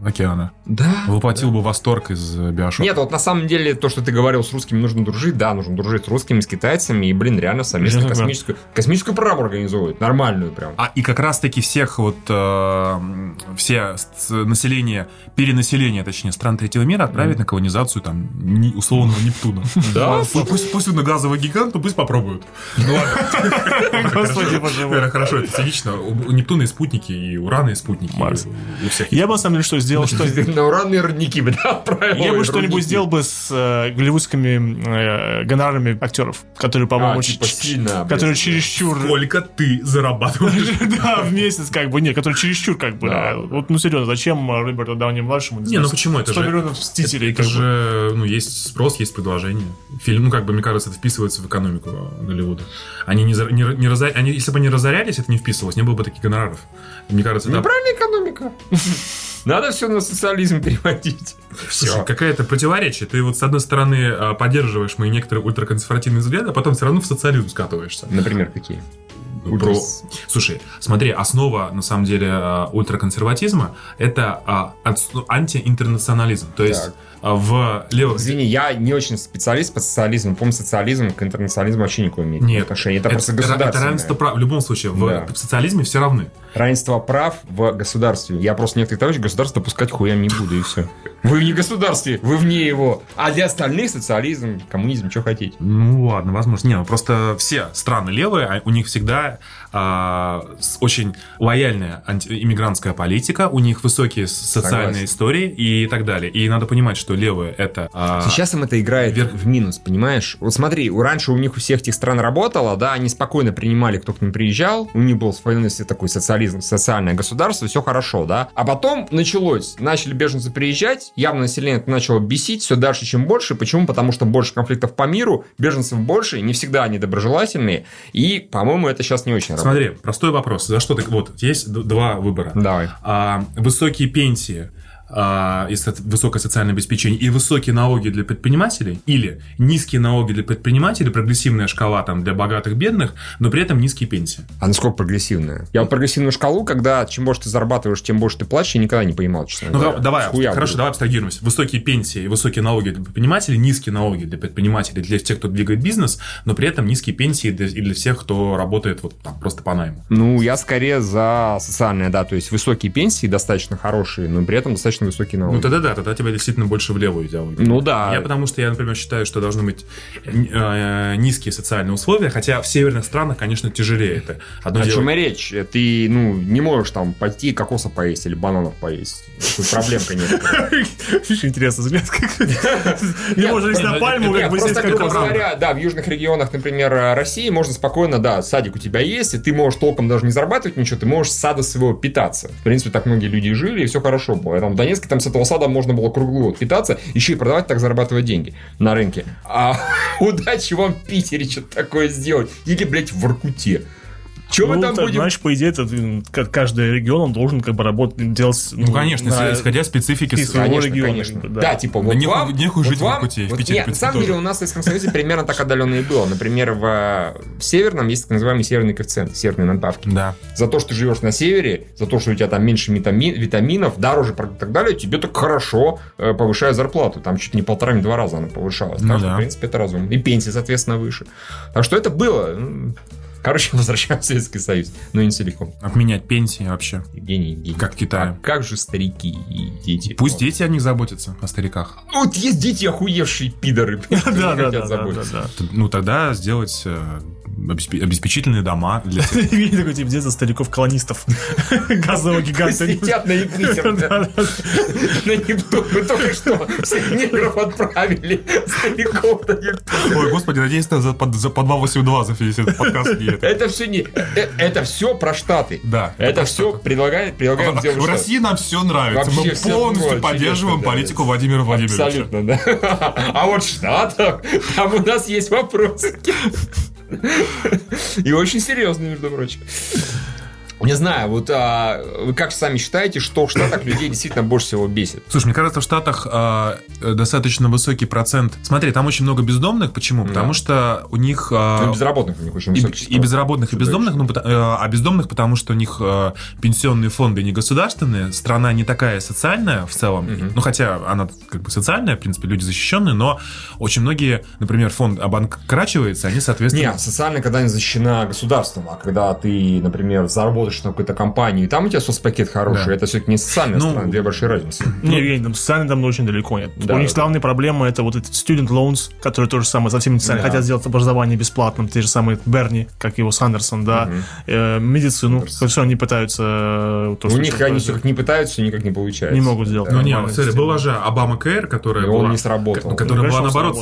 океана. Да. Воплотил бы восторг из э, Биошока. Нет, вот на самом деле то, что ты говорил, с русскими нужно дружить, да, нужно дружить с русскими, с китайцами, и, блин, реально совместно Конечно, да. космическую, космическую программу организовывают, нормальную прям. А и как раз-таки всех вот э, все население, перенаселение, точнее, стран третьего мира отправить на колонизацию там ни- условного Нептуна. Да? Пу- Пусть, на газовый гигант, но пусть попробуют. Ну ладно. Господи, боже хорошо, это цинично. У Нептуна и спутники, и Урана и спутники. Марс. У всех Я бы, на самом деле, что сделал, что... На уранные родники бы, да, отправил. Я бы что-нибудь сделал бы с э, голливудскими э, гонорарами актеров, которые, по-моему, А, типа сильно, которые чересчур... Сколько ты зарабатываешь? Да, в месяц, как бы, нет, которые чересчур, как бы. Вот, ну, серьезно, зачем Роберту Дауни-младшему? Не, ну почему? Это 100 же- миллионов мстителей, Это же, ну, есть спрос, есть предложение. Фильм, ну, как бы, мне кажется, это вписывается в экономику Голливуда. Они не, не, не разо- они, если бы они разорялись, это не вписывалось, не было бы таких гонораров. Мне кажется, это Неправильная экономика. Надо все на социализм переводить. Слушай, Все. какое-то противоречие. Ты вот с одной стороны а, поддерживаешь мои некоторые ультраконсервативные взгляды, а потом все равно в социализм скатываешься. Например, какие? Про- Ультрас. Слушай, смотри, основа, на самом деле, а, ультраконсерватизма — это а, ну, антиинтернационализм. То есть Так. а, в левых... Извини, я не очень специалист по социализму. Помню, социализм к интернационализму вообще никакого имеет Нет, отношения. Это, просто это, это государственное. равенство прав. В любом случае, в, Да. в социализме все равны. Равенство прав в государстве. Я просто некоторых товарищей государство допускать хуям не буду, и все. Вы не в государстве, вы вне его. А для остальных социализм, коммунизм, что хотите. Ну ладно, возможно. Не, ну просто все страны левые, а у них всегда а, очень лояльная иммигрантская политика, у них высокие социальные Согласен. истории и так далее. И надо понимать, что левые это... а, Сейчас им это играет вверх- в минус, понимаешь? Вот смотри, раньше у них у всех этих стран работало, да, они спокойно принимали, кто к ним приезжал, у них был свой такой социализм, социальное государство, все хорошо, да. А потом началось, начали беженцы приезжать, явно население это начало бесить все дальше, чем больше. Почему? Потому что больше конфликтов по миру, беженцев больше, не всегда они доброжелательные, и, по-моему, это сейчас не очень работает. Смотри, простой вопрос. За что ты... Вот, есть два выбора. Давай. А, высокие пенсии а, и со- высокое социальное обеспечение и высокие налоги для предпринимателей или низкие налоги для предпринимателей, прогрессивная шкала там для богатых, бедных, но при этом низкие пенсии. А насколько прогрессивная? Я прогрессивную шкалу, когда чем больше ты зарабатываешь, тем больше ты платишь, я никогда не понимал, честно Ну, говоря. давай, Схуя хорошо, буду. давай абстрагируемся. Высокие пенсии и высокие налоги для предпринимателей, низкие налоги для предпринимателей, для тех, кто двигает бизнес, но при этом низкие пенсии для, и для всех, кто работает вот там просто по найму. Ну, я скорее за социальное, да, то есть высокие пенсии достаточно хорошие, но при этом достаточно достаточно высокий налог. Ну тогда да, тогда тебя действительно больше в левую идеологию. Ну да. Я потому что я, например, считаю, что должны быть э, низкие социальные условия, хотя в северных странах, конечно, тяжелее это. Одно О дело- чем и речь? Ты, ну, не можешь там пойти кокоса поесть или бананов поесть. Тут проблемка нет. Видишь, интересный взгляд. Не можешь на нет, пальму, как бы Просто, здесь грубо как говоря, да, в южных регионах, например, России можно спокойно, да, садик у тебя есть, и ты можешь толком даже не зарабатывать ничего, ты можешь с сада своего питаться. В принципе, так многие люди и жили, и все хорошо было. Там в Донецке там с этого сада можно было круглый год питаться, еще и продавать, так зарабатывать деньги на рынке. А удачи вам в Питере что-то такое сделать. Или, блядь, в Воркуте. Че мы Ну, там так, будем? знаешь, по идее, это как каждый регион он должен как бы работать, делать... Ну, конечно, на- исходя из специфики своего региона, конечно. да. да. типа, вот нехуй- вам, нехуй вот жить в вам- в вот Питере, нет, в на самом деле у нас в Советском Союзе примерно так отдаленно и было. Например, в, в Северном есть так называемый северный коэффициент, северные надбавки. Да. За то, что ты живешь на севере, за то, что у тебя там меньше витами- витаминов, дороже и так далее, тебе так хорошо э, повышают зарплату. Там чуть не полтора, не два раза она повышалась. Ну так что, да. в принципе, это разумно. И пенсия, соответственно, выше. Так что это было. Короче, возвращаем в Советский Союз. Но не целиком. Отменять пенсии вообще. Евгений, Евгений. Как в Китае. А как же старики и дети? Пусть дети о них заботятся, о стариках. Вот есть дети охуевшие пидоры. Которые хотят заботиться. Ну, тогда сделать э, обеспечительные дома для. Видите, такой тип детства стариков-колонистов. Газового гиганта. Летят на Юпитер. На Нептун. Мы только что всех негров отправили. Стариков на Юпитер. Ой, господи, надеюсь, за, под, за по 282 за весь этот подкаст не это. Это все не... э, Это все про Штаты. Да. Это все предлагаем, предлагаем сделать В. России нам все нравится. Мы полностью поддерживаем политику Владимира Владимировича. Абсолютно, да. А вот в Штатах, там у нас есть вопросы. И очень серьезные, между прочим. Не знаю, вот а, вы как сами считаете, что в Штатах людей действительно больше всего бесит? Слушай, мне кажется, в Штатах а, э, достаточно высокий процент. Смотри, там очень много бездомных. Почему? Да. Потому что у них... а, Ну, безработных у них очень и, высокий и спрос. безработных, и бездомных, ну, э, а бездомных, потому что у них э, пенсионные фонды не государственные, страна не такая социальная в целом, Мгм. ну, хотя она как бы социальная, в принципе, люди защищенные, но очень многие, например, фонд обанкрачивается, они, соответственно... Нет, социально, когда не защищена государством, а когда ты, например, заработаешь на какой-то компании, и там у тебя соцпакет хороший, Да. это все-таки не социальная Ну, страна, две большие разницы. Не, Евгений, там социально там очень далеко нет. Да, У них да. главная проблема это вот эти student loans, которые тоже самое, совсем не социально Да. хотят сделать образование бесплатным, те же самые Берни, как его Сандерсон, да, Мгм. Э, медицину, Сандерсон. все они пытаются э, то, У них они все как не пытаются, никак не получается. Не могут сделать. Ну, не, нормальную смотри, была же Обама Кэр, которая И он была... не сработал. Которая Ну, была, наоборот,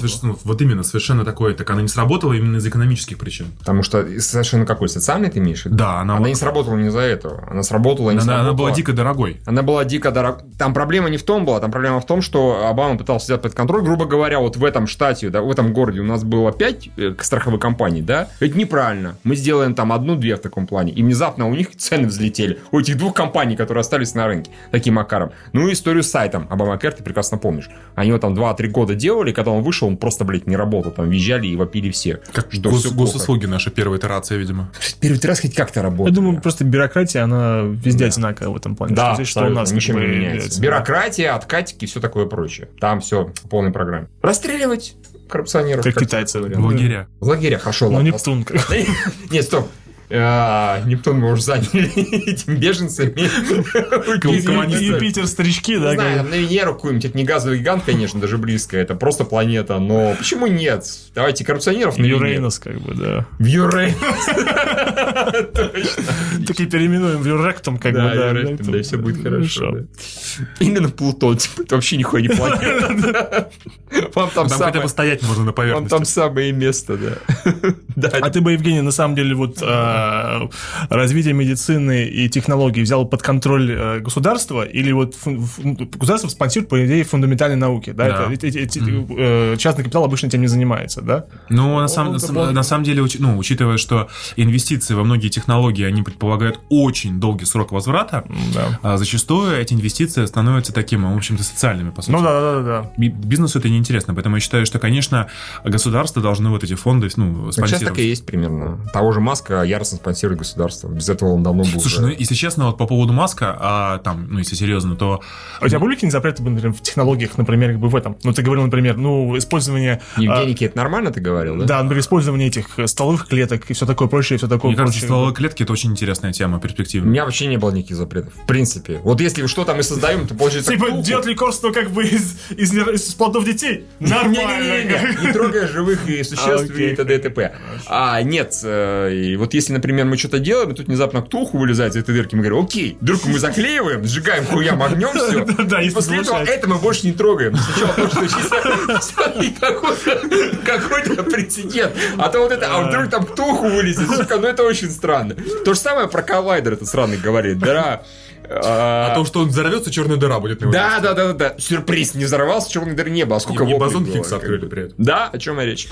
вот именно, совершенно такое, так она не сработала именно из экономических причин. Потому что совершенно какой социальный ты имеешь? Да, она, Она не сработала не из-за этого. Она сработала, не она, она сработала. была дико дорогой. Она была дико дорога. Там проблема не в том была, там проблема в том, что Обама пытался взять под контроль. Грубо говоря, вот в этом штате, да, в этом городе у нас было 5 страховых компаний, да? Это неправильно. Мы сделаем там одну-две в таком плане. И внезапно у них цены взлетели. У этих двух компаний, которые остались на рынке. Таким макаром. Ну и историю с сайтом Обамакер ты прекрасно помнишь. Они его там 2-3 года делали, когда он вышел, он просто, блядь, не работал. Там визжали и вопили все. Как что гос- госуслуги, наша первая итерация, видимо. Первый раз хоть как-то Я работает. думаю, просто бюрократия, она везде Да. одинаковая в этом плане. Да, что, здесь, что у нас ничем не меняется. является. Бюрократия, откатики и все такое прочее. Там все в полной программе. Расстреливать коррупционеров. Как как китайцы. говорят. Ну, Лагеря. В лагерях, хорошо, Ну. Нептун. как- Нет, стоп. А, Нептун мы уже заняли этими беженцами. Юпитер, старички, да? знаю, на Венеру какой-нибудь, это не газовый гигант, конечно, даже близко, это просто планета, но почему нет? Давайте коррупционеров на Венеру. Юрейнос, как бы, да. В Юрейнос. Таки переименуем в Юректум, как бы, Да, да. Юректум, да, и все будет хорошо. да. Именно Плутон, типа, это вообще нихуя не планета. Вам там хотя бы стоять можно на Вам поверхности. там самое место, да. Да, А ты бы, Евгений, на самом деле, вот а, развитие медицины и технологий взял под контроль э, государства или вот государство спонсирует, по идее, фундаментальные науки, да? Да. Это- эти- эти- э, частный капитал обычно этим не занимается, да? Ну, на, самом- Он на, на самом деле, уч- ну, учитывая, что инвестиции во многие технологии, они предполагают очень долгий срок возврата, Да. а зачастую эти инвестиции становятся такими, в общем-то, социальными, по сути. Ну да, да, да, да. Би- Бизнесу это неинтересно, поэтому я считаю, что, конечно, государство должно вот эти фонды ну, частный так и есть примерно. Того же Маска яростно спонсирует государство. Без этого он давно был Слушай, уже- ну если честно, вот по поводу Маска, а, там, ну если серьезно, то А у тебя были какие-нибудь запреты, например, в технологиях, например, как бы в этом? Ну, ты говорил, например, ну, использование... а, Евгеники, это нормально ты говорил, да? Да, например, использование этих э, столовых клеток и все такое прочее, все такое мне кажется, прочее. стволовые клетки это очень интересная тема, У перспективная. меня вообще не было никаких запретов. В принципе. Вот если что там мы создаем, то получается... Типа делать лекарство как бы из, из, из плодов детей? Нормально. Не трогая живых и существ и т.д. и т.п. А, нет, э, и вот если, например, мы что-то делаем, и тут внезапно ктулху вылезает из этой дырки, мы говорим, окей, дырку мы заклеиваем, сжигаем хуям огнем, все. Да, если После этого это мы больше не трогаем. Сначала что и какой-то прецедент. А то вот это, а вдруг там ктулху вылезет, ну это очень странно. То же самое про коллайдер этот сраный говорит, да. А, А то, что он взорвется, черная дыра будет на да, да, да, да, да. Сюрприз, не взорвался, черной дыры не было. А сколько И- и бозон как открыли при этом. Да, о чем я речь?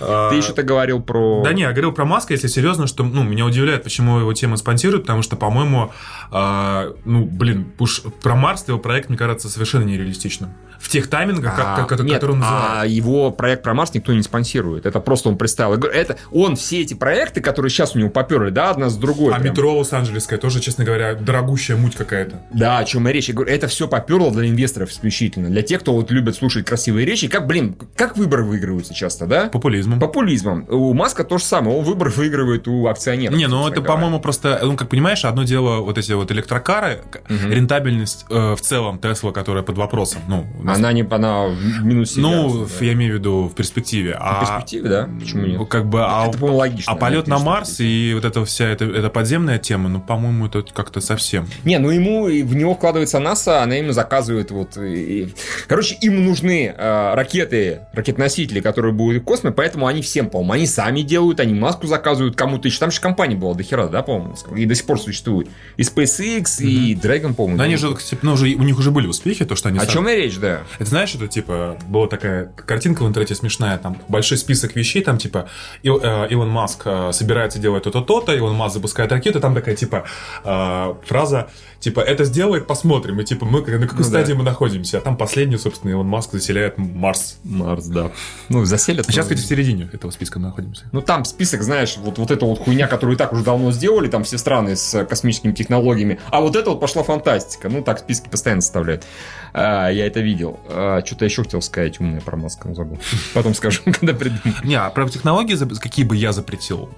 А, Ты еще-то говорил про... Да не, я говорил про Маска, если серьезно, что, ну, меня удивляет, почему его тема спонсируют, потому что, по-моему, а, ну, блин, уж про Марс его проект, мне кажется, совершенно нереалистичным. В тех таймингах, А, как- нет, которые он называет. а его проект про Марс никто не спонсирует. Это просто он представил. Это он все эти проекты, которые сейчас у него поперли, да, одна с другой. А прям. метро Лос-Анджелесское тоже, честно говоря, дорогущая муть какая-то. Да, о чем я речь. Я говорю, это все поперло для инвесторов исключительно. Для тех, кто вот любит слушать красивые речи. Как, блин, как выборы выигрываются часто, да? Популизмом. Популизмом. У Маска то же самое. Он выборы выигрывает у акционеров. Не, ну это, по-моему, просто, ну, как понимаешь, одно дело вот эти вот электрокары, к- рентабельность э, в целом Тесла, которая под вопросом. Ну, нас- Она не она в минусе. ну, да, в- я имею в виду в перспективе. В А, перспективе, да? Почему нет? Как бы, а, Это, по-моему, логично. а полет на Марс и вот эта вся эта, эта подземная тема, ну, по-моему, это как-то совсем. Не, ну ему в него вкладывается НАСА, она ему заказывает вот. и- Короче, им нужны э, ракеты, ракетоносители, которые будут в космосе, поэтому они всем, по-моему, они сами делают, они маску заказывают кому-то еще. Там же компания была до хера, да, по-моему, и до сих пор существует. И SpaceX, и Dragon, по-моему. Но они же, типа, ну, уже, у них уже были успехи, то, что они О сами- чем и речь, да. Это знаешь, это типа была такая картинка в интернете смешная, там большой список вещей, там типа Ил- э, Илон Маск э, собирается делать то-то, то-то, Илон Маск запускает ракету, там такая типа э, фраза, типа это сделает, посмотрим, и типа мы на какой Ну стадии да. мы находимся, а там последнюю, собственно, Илон Маск заселяет Марс. Марс, да. Ну, заселят. А сейчас, ну, кстати, в середине этого списка мы находимся. Ну, там список, знаешь, вот, вот эта вот хуйня, которую и так уже давно сделали, там все страны с э, космическими технологиями. А вот это вот пошла фантастика. Ну, так списки постоянно составляют. А, я это видел. что-то еще хотел сказать умное про Маска, но забыл. Потом скажу, когда придумаю. Не, а про технологии, какие бы я запретил,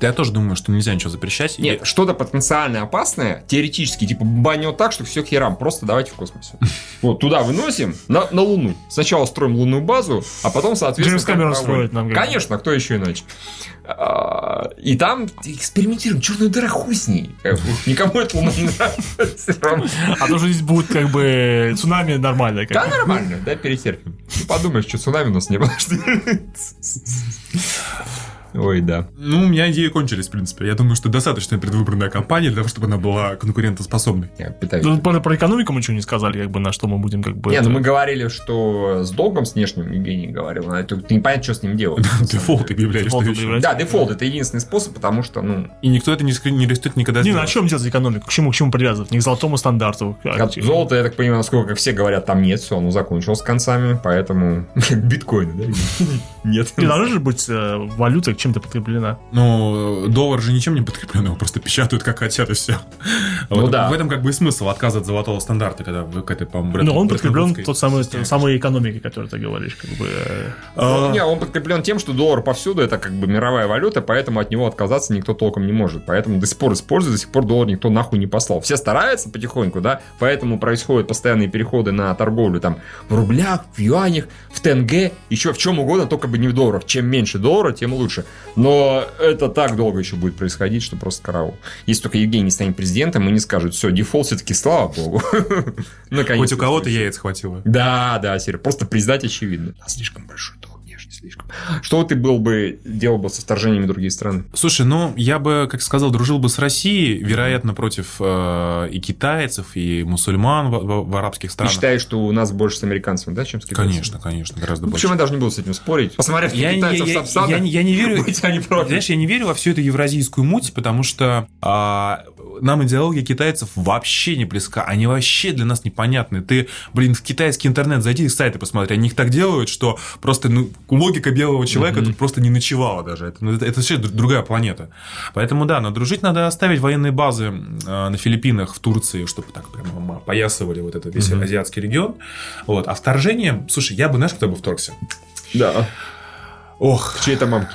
я тоже думаю, что нельзя ничего запрещать. Нет, что-то потенциально опасное, теоретически, типа банил так, что все херам, просто давайте в космосе. Вот, туда выносим, на, на Луну. Сначала строим лунную базу, а потом, соответственно... Джеймс проводим. строит нам. Конечно, кто еще иначе. А, И там экспериментируем, черную дыра хуй с ней. Бы, Никому это Луна не нравится. А то, что здесь будет как бы цунами нормально. Да, нормально, да, перетерпим. Подумаешь, что цунами у нас не было. Ой, да. Ну, у меня идеи кончились, в принципе. Я думаю, что достаточно предвыборная кампания для того, чтобы она была конкурентоспособной. Я пытаюсь. Ну, про, про экономику мы ничего не сказали, как бы, на что мы будем как бы... Не, это- ну мы говорили, что с долгом с внешним Евгений говорил, а это непонятно, что с ним делать. Дефолт объявляли, что Дефолт еще. объявляли. Да, дефолт это единственный способ, потому что, ну, И никто это не, не растет никогда Не, ну а сделать. чем делать экономику? К чему, к чему привязывать? Не к золотому стандарту. как золото, я так понимаю, насколько как все говорят, там нет, все, оно закончилось с концами, поэтому биткоины, да? Нет. Не должна же быть э, валюта чем-то подкреплена. Ну, доллар же ничем не подкреплен, его просто печатают как хотят и все. Ну да. В этом как бы и смысл отказа от золотого стандарта, когда вы к этой, по-моему, Но он подкреплен тот самый, самой экономикой, которую ты говоришь. Как бы, э. Ну, Не, он подкреплен тем, что доллар повсюду, это как бы мировая валюта, поэтому от него отказаться никто толком не может. Поэтому до сих пор используют, до сих пор доллар никто нахуй не послал. Все стараются потихоньку, да, поэтому происходят постоянные переходы на торговлю там в рублях, в юанях, в тенге, еще в чем угодно, только бы не в долларах. Чем меньше доллара, тем лучше. Но это так долго еще будет происходить, что просто караул. Если только Евгений не станет президентом и не скажет, все, дефолт все-таки, слава богу. Хоть у кого-то яиц хватило. Да, да, Серега, просто признать очевидно. Слишком большой слишком. Что ты был бы, делал бы со вторжениями другие страны? Слушай, ну, я бы, как сказал, дружил бы с Россией, вероятно, против э, и китайцев, и мусульман в, в- в арабских Ты странах. считаешь, что у нас больше с американцами, да, чем с китайцами? Конечно, конечно, гораздо Ну, больше. Почему я даже не буду с этим спорить? Посмотрев Я, я, китайцев я- Сапсанах, я не- я не верю. они. Знаешь, я не верю во всю эту евразийскую муть, потому что а, нам идеология китайцев вообще не близка. Они вообще для нас непонятны. Ты, блин, в китайский интернет зайди, сайты посмотри. Они их так делают, что просто, ну, логика белого человека тут просто не ночевала даже. Это, ну, это, это вообще другая планета. Поэтому да, но дружить надо оставить военные базы э, на Филиппинах, в Турции, чтобы так прямо поясывали вот этот весь азиатский регион. Вот. А вторжение, слушай, я бы, знаешь, кто бы вторгся? Да. Ох, Чьей-то мамки.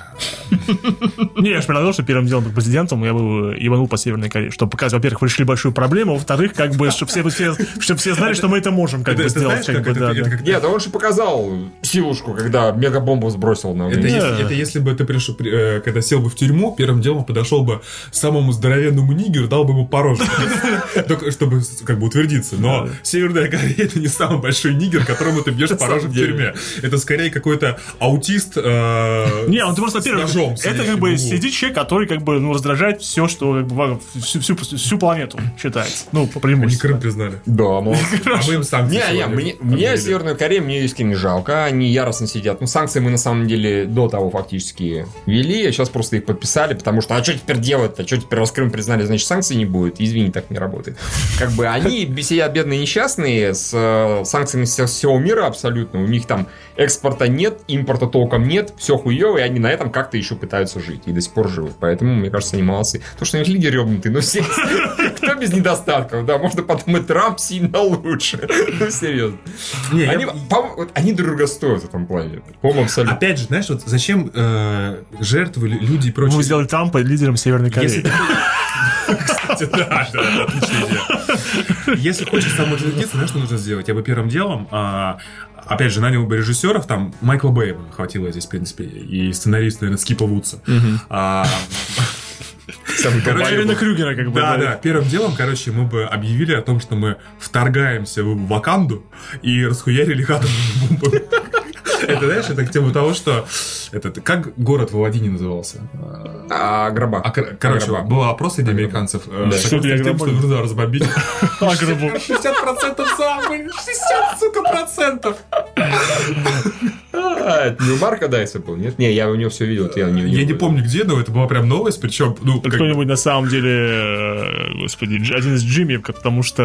Не, я же предлагал, что первым делом как президентом я бы ебанул по Северной Корее, чтобы показать, во-первых, вы решили большую проблему, а во-вторых, как бы, чтобы все, все, чтобы все знали, что мы это можем как Это- бы сделать. как бы, да, Нет, он же показал силушку, когда мегабомбу сбросил на Это, если, это если бы ты пришел, при- э, когда сел бы в тюрьму, первым делом подошел бы к самому здоровенному нигеру, дал бы ему по роже. Только чтобы как бы утвердиться. Но Северная Корея это не самый большой нигер, которому ты бьешь по роже в тюрьме. Это скорее какой-то аутист. э, Не, он просто, с во-первых, это как бы сидит человек, который как бы ну, раздражает все, что как бы, во- всю, всю, всю планету считается. Ну, по Они преимуществу. Крым признали. Да, мол. А мы им санкции Не, не, сегодня мне, мне. Северную Корею мне искренне жалко, они яростно сидят. Ну, санкции мы на самом деле до того фактически ввели, а сейчас просто их подписали, потому что, а что теперь делать-то? Что теперь раз Крым признали, значит санкций не будет? Извини, так не работает. Как бы они сидят бедные несчастные с э, санкциями всего мира абсолютно, у них там экспорта нет, импорта толком нет, все хуево, и они на этом как-то еще пытаются жить и до сих пор живут. Поэтому, мне кажется, они молодцы. То, что у них лидер ебнутый, ну все, кто без недостатков, да, можно потом и Трамп сильно лучше. Ну, серьезно. Не, я- Они, по-моему, вот они друга стоят в этом плане. По-моему, абсолютно. Опять же, знаешь, вот зачем э, жертвы, лю- люди и прочее... Мы сделали Трампа лидером Северной Если Кореи. ты- Кстати, да, да, отличная идея. Если хочешь самоутвердиться, знаешь, что нужно сделать? Я бы первым делом, а, опять же, нанял бы режиссеров, там Майкла Бэя хватило здесь, в принципе, и сценариста, наверное, Скипа Вудса. А, короче, Крюгера, как бы. Да, да. Первым делом, короче, мы бы объявили о том, что мы вторгаемся в Ваканду и расхуярили атомными бомбами. Это, знаешь, это к тему того, что... Это, как город в Аладдине назывался? А, гроба. А, кор- короче, Агроба. был опрос среди американцев. э, Да. Что для с тем, Агроболи? что нужно разбомбить. Агробу. 60% самые, 60, сука, процентов. А, это не у Марка Дайса был, нет? Не, я у него все видел, я не Я не помню где, но это была прям новость, причем, ну, Кто-нибудь на самом деле, э, господи, один из Джимми, потому что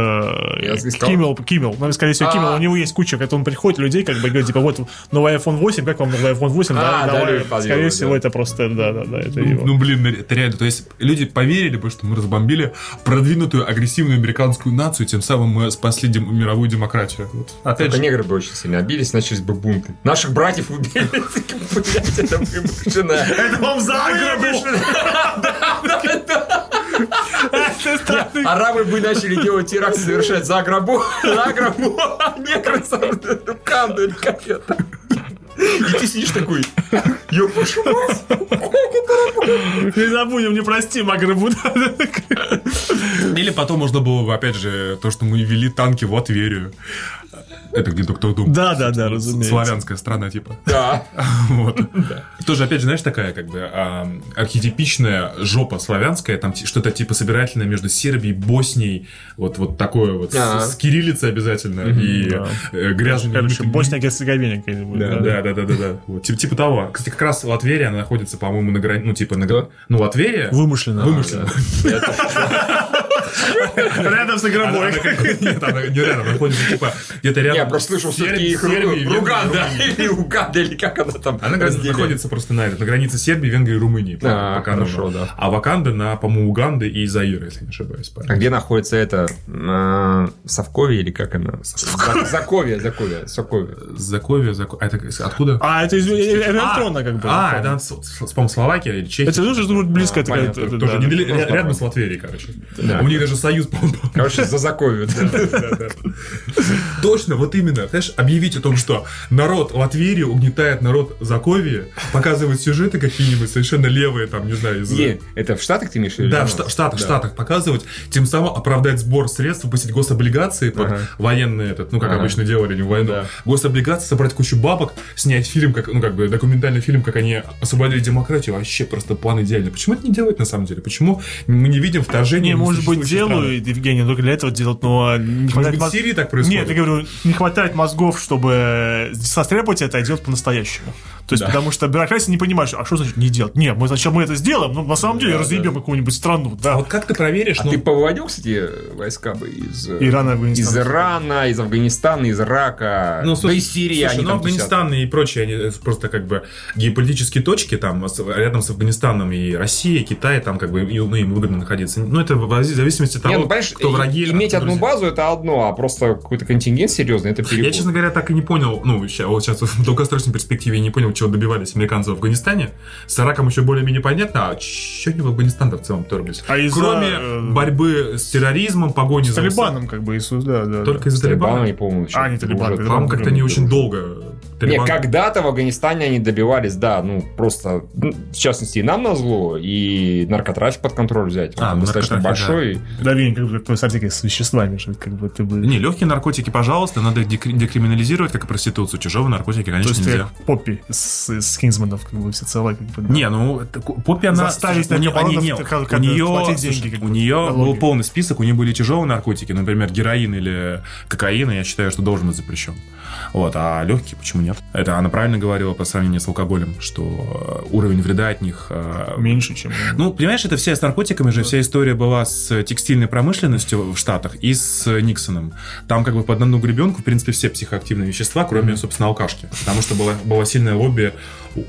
э, искал. Киммел, Киммел, ну, скорее всего, А. Киммел, у него есть куча, как он приходит людей, как бы говорит, типа, вот новый iPhone 8, как вам новый iPhone 8, да, А, да, давай. скорее да. всего, это просто, да, да, да, это Ну, его. ну, блин, это реально. То есть люди поверили бы, что мы разбомбили продвинутую агрессивную американскую нацию, тем самым мы спасли дем- мировую демократию. Вот. Опять Только же, негры бы очень сильно обиделись, начались бы бунты. Наших братьев убили. Это вымышленная. Это вам за Арабы бы начали делать теракт, совершать за гробу, за гробу, а негры канду или как это. И ты сидишь такой, ёб вашу мать. Не забудем, не прости, Магребу. Или потом можно было бы, опять же, то, что мы ввели танки в Латверию. Это где Доктор Дум. Да, да, да, разумеется. Славянская страна, типа. Да. Вот. Тоже, опять же, знаешь, такая, как бы, а, архетипичная жопа славянская, там что-то типа собирательное между Сербией, Боснией, вот, вот такое вот, с- с, кириллицей обязательно, и э, грязными Короче, немытыми- Босния-Герцеговина какая-нибудь. Да, да, да, да, да, типа, того. Кстати, как раз Латверия, она находится, по-моему, на грани... Ну, типа, на Ну, Латверия... Вымышленно. Вымышленно. Рядом с игровой. Нет, не рядом, она находится, типа, где-то рядом. Я просто слышал все-таки их Руганда или Уганда, или как она там Она находится просто на, на границе Сербии, Венгрии и Румынии. А, хорошо, да. А Ваканда на, по-моему, Уганды и Заира, если не ошибаюсь. А где находится это? На Совкове или как она? За- Заковье, Заковье, Соковье. Заковье, Зако- а это откуда? А, это из электронно, как бы. А, это, по-моему, Словакия или Чехия. Это тоже думаю, близко. Тоже рядом с Латверией, короче. Да. У них даже союз, по-моему, Короче, за Заковью. Точно, вот именно. Знаешь, объявить о том, что народ Латверии угнетает народ Заковии, показывать сюжеты какие-нибудь совершенно левые, там, не знаю, из... Не, это в Штатах ты имеешь в виду? Да, в? Штатах, Да. Штатах показывать, тем самым оправдать сбор средств, выпустить гособлигации под Ага. военные, этот, ну, как Ага. обычно делали, не в войну. Да. Гособлигации, собрать кучу бабок, снять фильм, как, ну, как бы, документальный фильм, как они освободили демократию, вообще просто план идеальный. Почему это не делать, на самом деле? Почему мы не видим вторжения Не, может быть, очень делают, Евгений, только для этого делают, но не Может хватает быть, в Сирии так происходит? Нет, я говорю, не хватает мозгов, чтобы состряпать это и делать по-настоящему. То есть, потому что бюрократия не понимает, а что значит не делать? Нет, мы сначала мы это сделаем, но на самом деле разъебем какую-нибудь страну, да. А вот как ты проверишь? А ну, ты повыводил, кстати, войска бы из... э, Ирана, Афганистан. Из Ирана, из Афганистана, из Ирака, Ну, да слушай, из Сирии слушай, они ну, там тусят. Афганистан и прочие, они э, просто как бы геополитические точки, там, рядом с Афганистаном и Россия, Китай, там как бы и- ну, им выгодно находиться. Ну, это в зависимости от того, Не, ну, понимаешь, кто враги. иметь а кто одну друзья. базу это одно, а просто какой-то контингент серьезный это переход. Я, честно говоря, так и не понял, ну, ща- вот сейчас в долгосрочной перспективе я не понял, чего добивались американцы в Афганистане. С Ираком еще более-менее понятно, а что они в Афганистан-то в целом торглись? А Кроме э, борьбы с терроризмом, погони С за... Талибаном, как бы, Иисус, да, да. Только да. из-за Талибана? не помню. еще А, не Талибан, уже. Талибан. По-моему, как-то они очень долго... Не, Талибан- когда-то в Афганистане они добивались, да, ну, просто, ну, в частности, и нам назло, и наркотрафик под контроль взять. А, Он достаточно большой. Да, Вень, как бы, как с веществами же, как бы ты бы... Не, легкие наркотики, пожалуйста, надо декриминализировать, как и проституцию. Чужого наркотики, То конечно, есть ты нельзя. Поппи с, с Кингсманов, как бы, всецело, как бы, да. Не, ну, Поппи, она... Заставить у нее, они- не, как- у нее, деньги, как у нее был полный список, у нее были тяжелые наркотики, например, героин или кокаин, я считаю, что должен быть запрещен. Вот, а легкие почему нет? Это она правильно говорила по сравнению с алкоголем, что э, уровень вреда от них э, Меньше, чем... Ну, понимаешь, это вся с наркотиками же, вся история была с текстильной промышленностью в Штатах и с Никсоном. Там как бы под одну гребенку, в принципе, все психоактивные вещества, кроме, собственно, алкашки. Потому что была, была сильная лобби,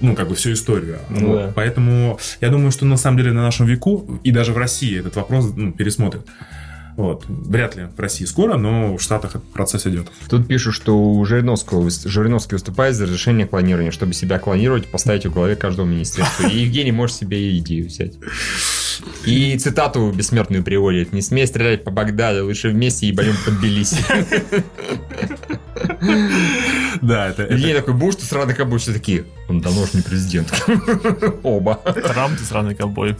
ну, как бы всю историю. Ну Вот. да. Поэтому я думаю, что на самом деле на нашем веку и даже в России этот вопрос ну, пересмотрят. Вот. Вряд ли в России скоро, но в Штатах этот процесс идет. Тут пишут, что у Жириновского, Жириновский выступает за разрешение клонирования, чтобы себя клонировать, поставить в голове каждого министерства. И Евгений может себе идею взять. И цитату бессмертную приводит. «Не смей стрелять по Багдаду, лучше вместе ебанем под Тбилиси». Да, это, Евгений такой, будешь ты сраный кобой? Все такие, он давно уж не президент. Оба. Трамп, ты сраный ковбой.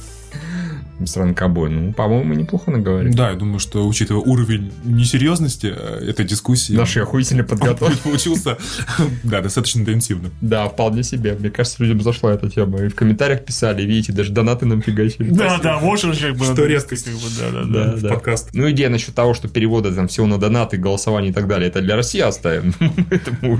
Сраный кобой. Ну, по-моему, неплохо наговорили. Да, я думаю, что, учитывая уровень несерьезности э, этой дискуссии, Наши охуительно подготовки. Путь получился, да, достаточно интенсивным. Да, вполне себе. Мне кажется, людям зашла эта тема. И в комментариях писали, видите, даже донаты нам фигачили. Да, да, вот он как бы... Что резкость. Да, да, Да. Подкаст. Ну, идея насчет того, что переводы там всего на донаты, голосование и так далее, это для России оставим.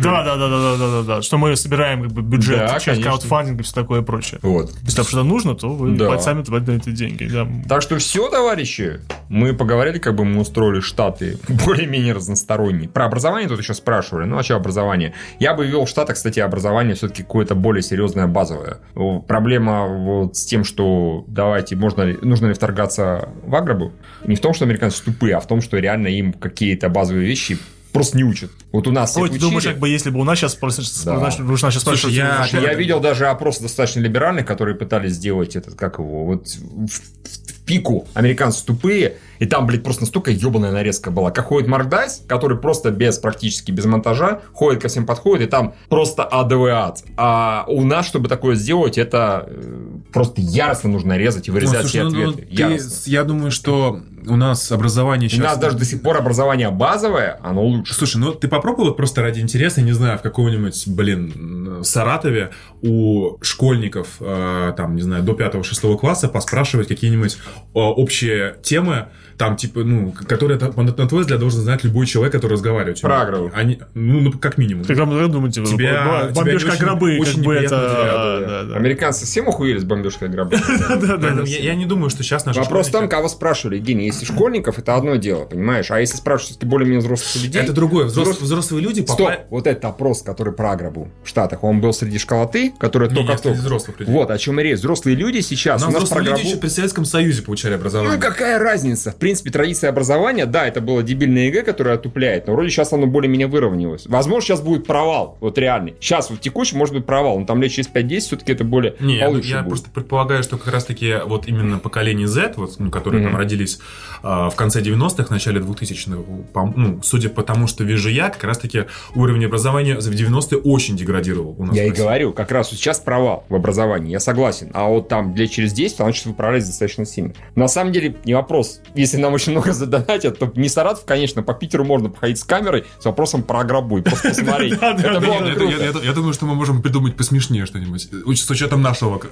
Да, да, да, да, да, да, да. Что мы собираем как бы бюджет, часть краудфандинга и все такое прочее. Вот. Если что-то нужно, то вы сами тратите деньги. Да. Так что все, товарищи, мы поговорили, как бы мы устроили штаты более-менее разносторонние. Про образование тут еще спрашивали. Ну, а что образование? Я бы ввел в Штатах, кстати, образование все-таки какое-то более серьезное, базовое. Проблема вот с тем, что давайте, можно ли, нужно ли вторгаться в Аграбу? Не в том, что американцы тупые, а в том, что реально им какие-то базовые вещи просто не учат. Вот у нас Ой, ты думаешь, как бы если бы у нас сейчас просто Да. нас сейчас Слушай, я- Слушай, я видел даже опросы достаточно либеральных, которые пытались сделать этот, как его, вот в, в- в пику американцы тупые, и там, блядь, просто настолько ебаная нарезка была. Как ходит Марк Дайс, который просто без, практически без монтажа, ходит ко всем подходит, и там просто адовый ад. А у нас, чтобы такое сделать, это э, просто яростно нужно резать и вырезать Ну, все слушай, ну, ну, ответы. ты- яростно. я думаю, что у нас образование У сейчас... нас даже до сих пор образование базовое, оно лучше. Слушай, ну ты попробовал просто ради интереса, не знаю, в каком-нибудь, блин, Саратове у школьников, э, там, не знаю, до 5-6 класса поспрашивать какие-нибудь э, общие темы, там, типа, ну, которые, на на твой взгляд, должен знать любой человек, который разговаривает. Про агро. Они, ну, ну, как минимум. Как вам думаете, вы- Тебя- бо- бомбежка тебя гробы, очень как бы неприятно это... удивляет, да, да. Американцы всем охуели с бомбежкой Аграбы. Да, да, да. я, не думаю, что сейчас наши Вопрос в том, кого спрашивали, Евгений. Если школьников, это одно дело, понимаешь? А если спрашивать все-таки более-менее взрослых людей... Это другое. Взрос- Взрос- Взрослые люди Стоп, вот этот опрос, который про Аграбу в Штатах, он был среди школоты, которая Не, только нет, среди только... взрослых людей. Вот, о чем и речь. Взрослые люди сейчас... У нас взрослые люди еще при Советском Союзе получали образование. Ну, какая разница? В принципе, традиция образования, да, это было дебильное ЕГЭ, которое отупляет, но вроде сейчас оно более-менее выровнялось. Возможно, сейчас будет провал, вот реальный. Сейчас, вот текущий, может быть провал, но там лет через 5-10 все-таки это более Не, я, получше я будет. просто предполагаю, что как раз-таки вот именно поколение Z, вот, ну, которые Мгм. там родились а, в конце 90-х, начале 2000-х, по- ну, судя по тому, что вижу я, как раз-таки уровень образования в 90-е очень деградировал. у нас. Я и говорю, как раз вот сейчас провал в образовании, я согласен. А вот там лет через 10, значит, выправлять достаточно сильно. На самом деле, не вопрос. Если нам очень много задонатят, то не Саратов, конечно, по Питеру можно походить с камерой с вопросом про гробу и просто посмотреть. Это было Я, круто. думаю, что мы можем придумать посмешнее что-нибудь. С учетом нашего к-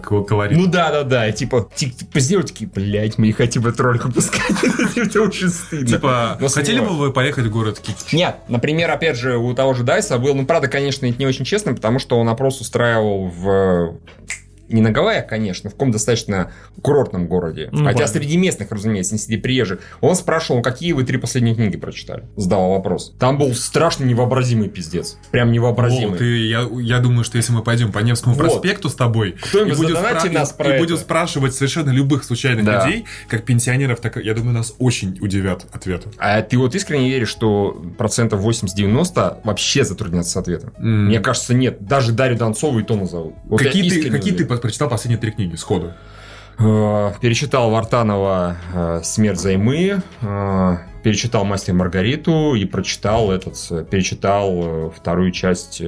к- колорита. Ну да, да, да. Типа, ти- сделать такие, блядь, мы не хотим этот ролик выпускать. Это очень стыдно. Типа, хотели бы вы поехать в город Китиш? Нет, например, опять же, у того же Дайса был, ну, правда, конечно, это не очень честно, потому что он опрос устраивал в не на Гавайях, конечно, в каком достаточно курортном городе. Ну, Хотя ладно. среди местных, разумеется, не среди приезжих. Он спрашивал, какие вы три последние книги прочитали? Задавал вопрос. Там был страшно невообразимый пиздец. Прям невообразимый. Вот, и я, я думаю, что если мы пойдем по Невскому Вот. проспекту с тобой и Кто-нибудь будем, задонатит нас и про будем это. спрашивать совершенно любых случайных Да. людей, как пенсионеров, так я думаю, нас очень удивят ответы. А ты вот искренне веришь, что процентов 80-90 вообще затруднятся с ответом? М. Мне кажется, нет. Даже Дарью Донцову и то назовут. Вот какие ты, какие ты прочитал последние три книги сходу? Э, Перечитал Вартанова э, «Смерть займы», э, перечитал «Мастер и Маргариту» и прочитал этот, перечитал вторую часть,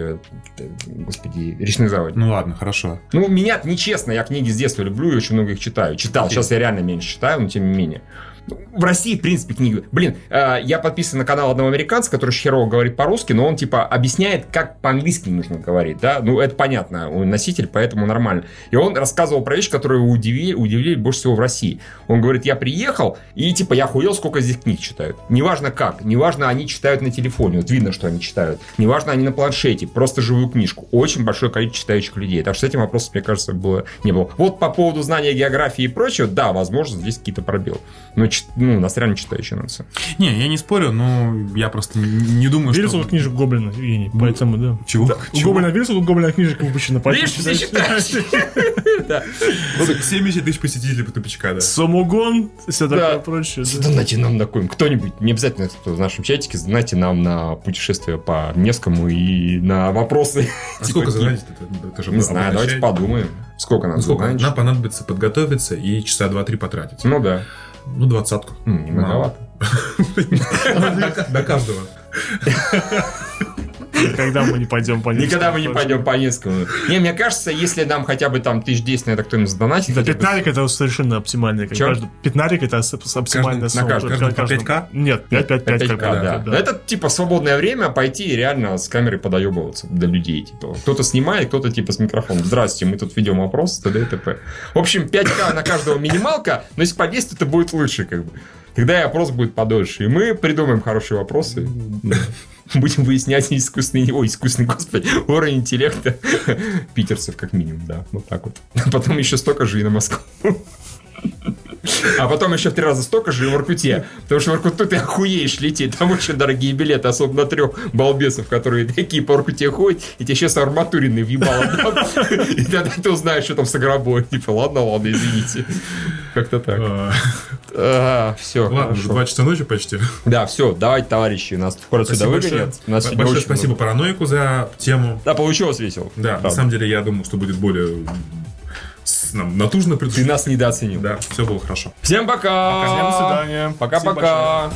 господи, «Речных заводей». Ну ладно, хорошо. Ну, меня нечестно, я книги с детства люблю и очень много их читаю. Читал, сейчас я реально меньше читаю, но тем не менее. В России, в принципе, книги... Блин, э, я подписан на канал одного американца, который херово говорит по-русски, но он, типа, объясняет, как по-английски нужно говорить, да? Ну, это понятно, он носитель, поэтому нормально. И он рассказывал про вещи, которые удивили, удивили больше всего в России. Он говорит, я приехал, и, типа, я охуел, сколько здесь книг читают. Неважно как, неважно, они читают на телефоне, вот видно, что они читают. Неважно, они на планшете, просто живую книжку. Очень большое количество читающих людей. Так что с этим вопросом, мне кажется, было, не было. Вот по поводу знания географии и прочего, да, возможно, здесь какие-то пробелы. Но, ну, у нас реально читающая нация. Не, я не спорю, но я просто не, думаю, Верил что... сколько книжек Гоблина, Евгений, поэтому, да. Чего? У Чего? Гоблина, видел, сколько Гоблина книжек выпущено? Поэтому Видишь, все читаешь. читаешь. Да. 70 тысяч посетителей Потупичка, да. Самогон, все Да. такое прочее. да. Задонайте нам на какой Кто-нибудь, не обязательно кто в нашем чатике, задонайте нам на путешествие по Невскому и на вопросы. А Типа сколько же Не знаю, давайте подумаем. Сколько нам Ну, сколько? задонатить? Нам понадобится подготовиться и часа два-три потратить. Ну да. Ну, двадцатку. Многовато. До каждого. Когда мы не пойдем по Никогда мы не Невскому, пойдем по Невскому. Не, мне кажется, если нам хотя бы там тысяч десять на это кто-нибудь задонатит, Да, пятнарик это совершенно оптимальная. Пятнарик это оптимальная на сумма. Вот каждый по каждому- 5К? Нет, 5, 5, 5, 5К, да. да. Это типа свободное время пойти и реально с камерой подоебываться до людей. Типа. Кто-то снимает, кто-то типа с микрофоном. Здрасте, мы тут ведем опрос, т.д. и т.п. В общем, 5К на каждого минималка, но если подействует, это будет лучше, как бы. Тогда и опрос будет подольше. И мы придумаем хорошие вопросы. Будем выяснять искусственный, ой, искусственный, господи, уровень интеллекта питерцев, как минимум, да. Вот так вот. А потом еще столько же и на Москву. А потом еще в три раза столько же и в Иркуте. Потому что в Иркуту ты охуеешь лететь. Там очень дорогие билеты, особенно трех балбесов, которые такие по Иркуте ходят, и тебе сейчас арматурины въебало. И тогда ты узнаешь, что там с гробой. Типа, ладно, ладно, извините. Как-то так. А, все, Ладно, два часа ночи почти. Да, все, давайте, товарищи, нас скоро сюда выгонят. Большое спасибо параноику за тему. Да, получилось весело. Да, на самом деле я думал, что будет более нам натужно Ты предупредить. нас недооценил. Да, все было хорошо. Всем пока! Всем до свидания. Пока-пока!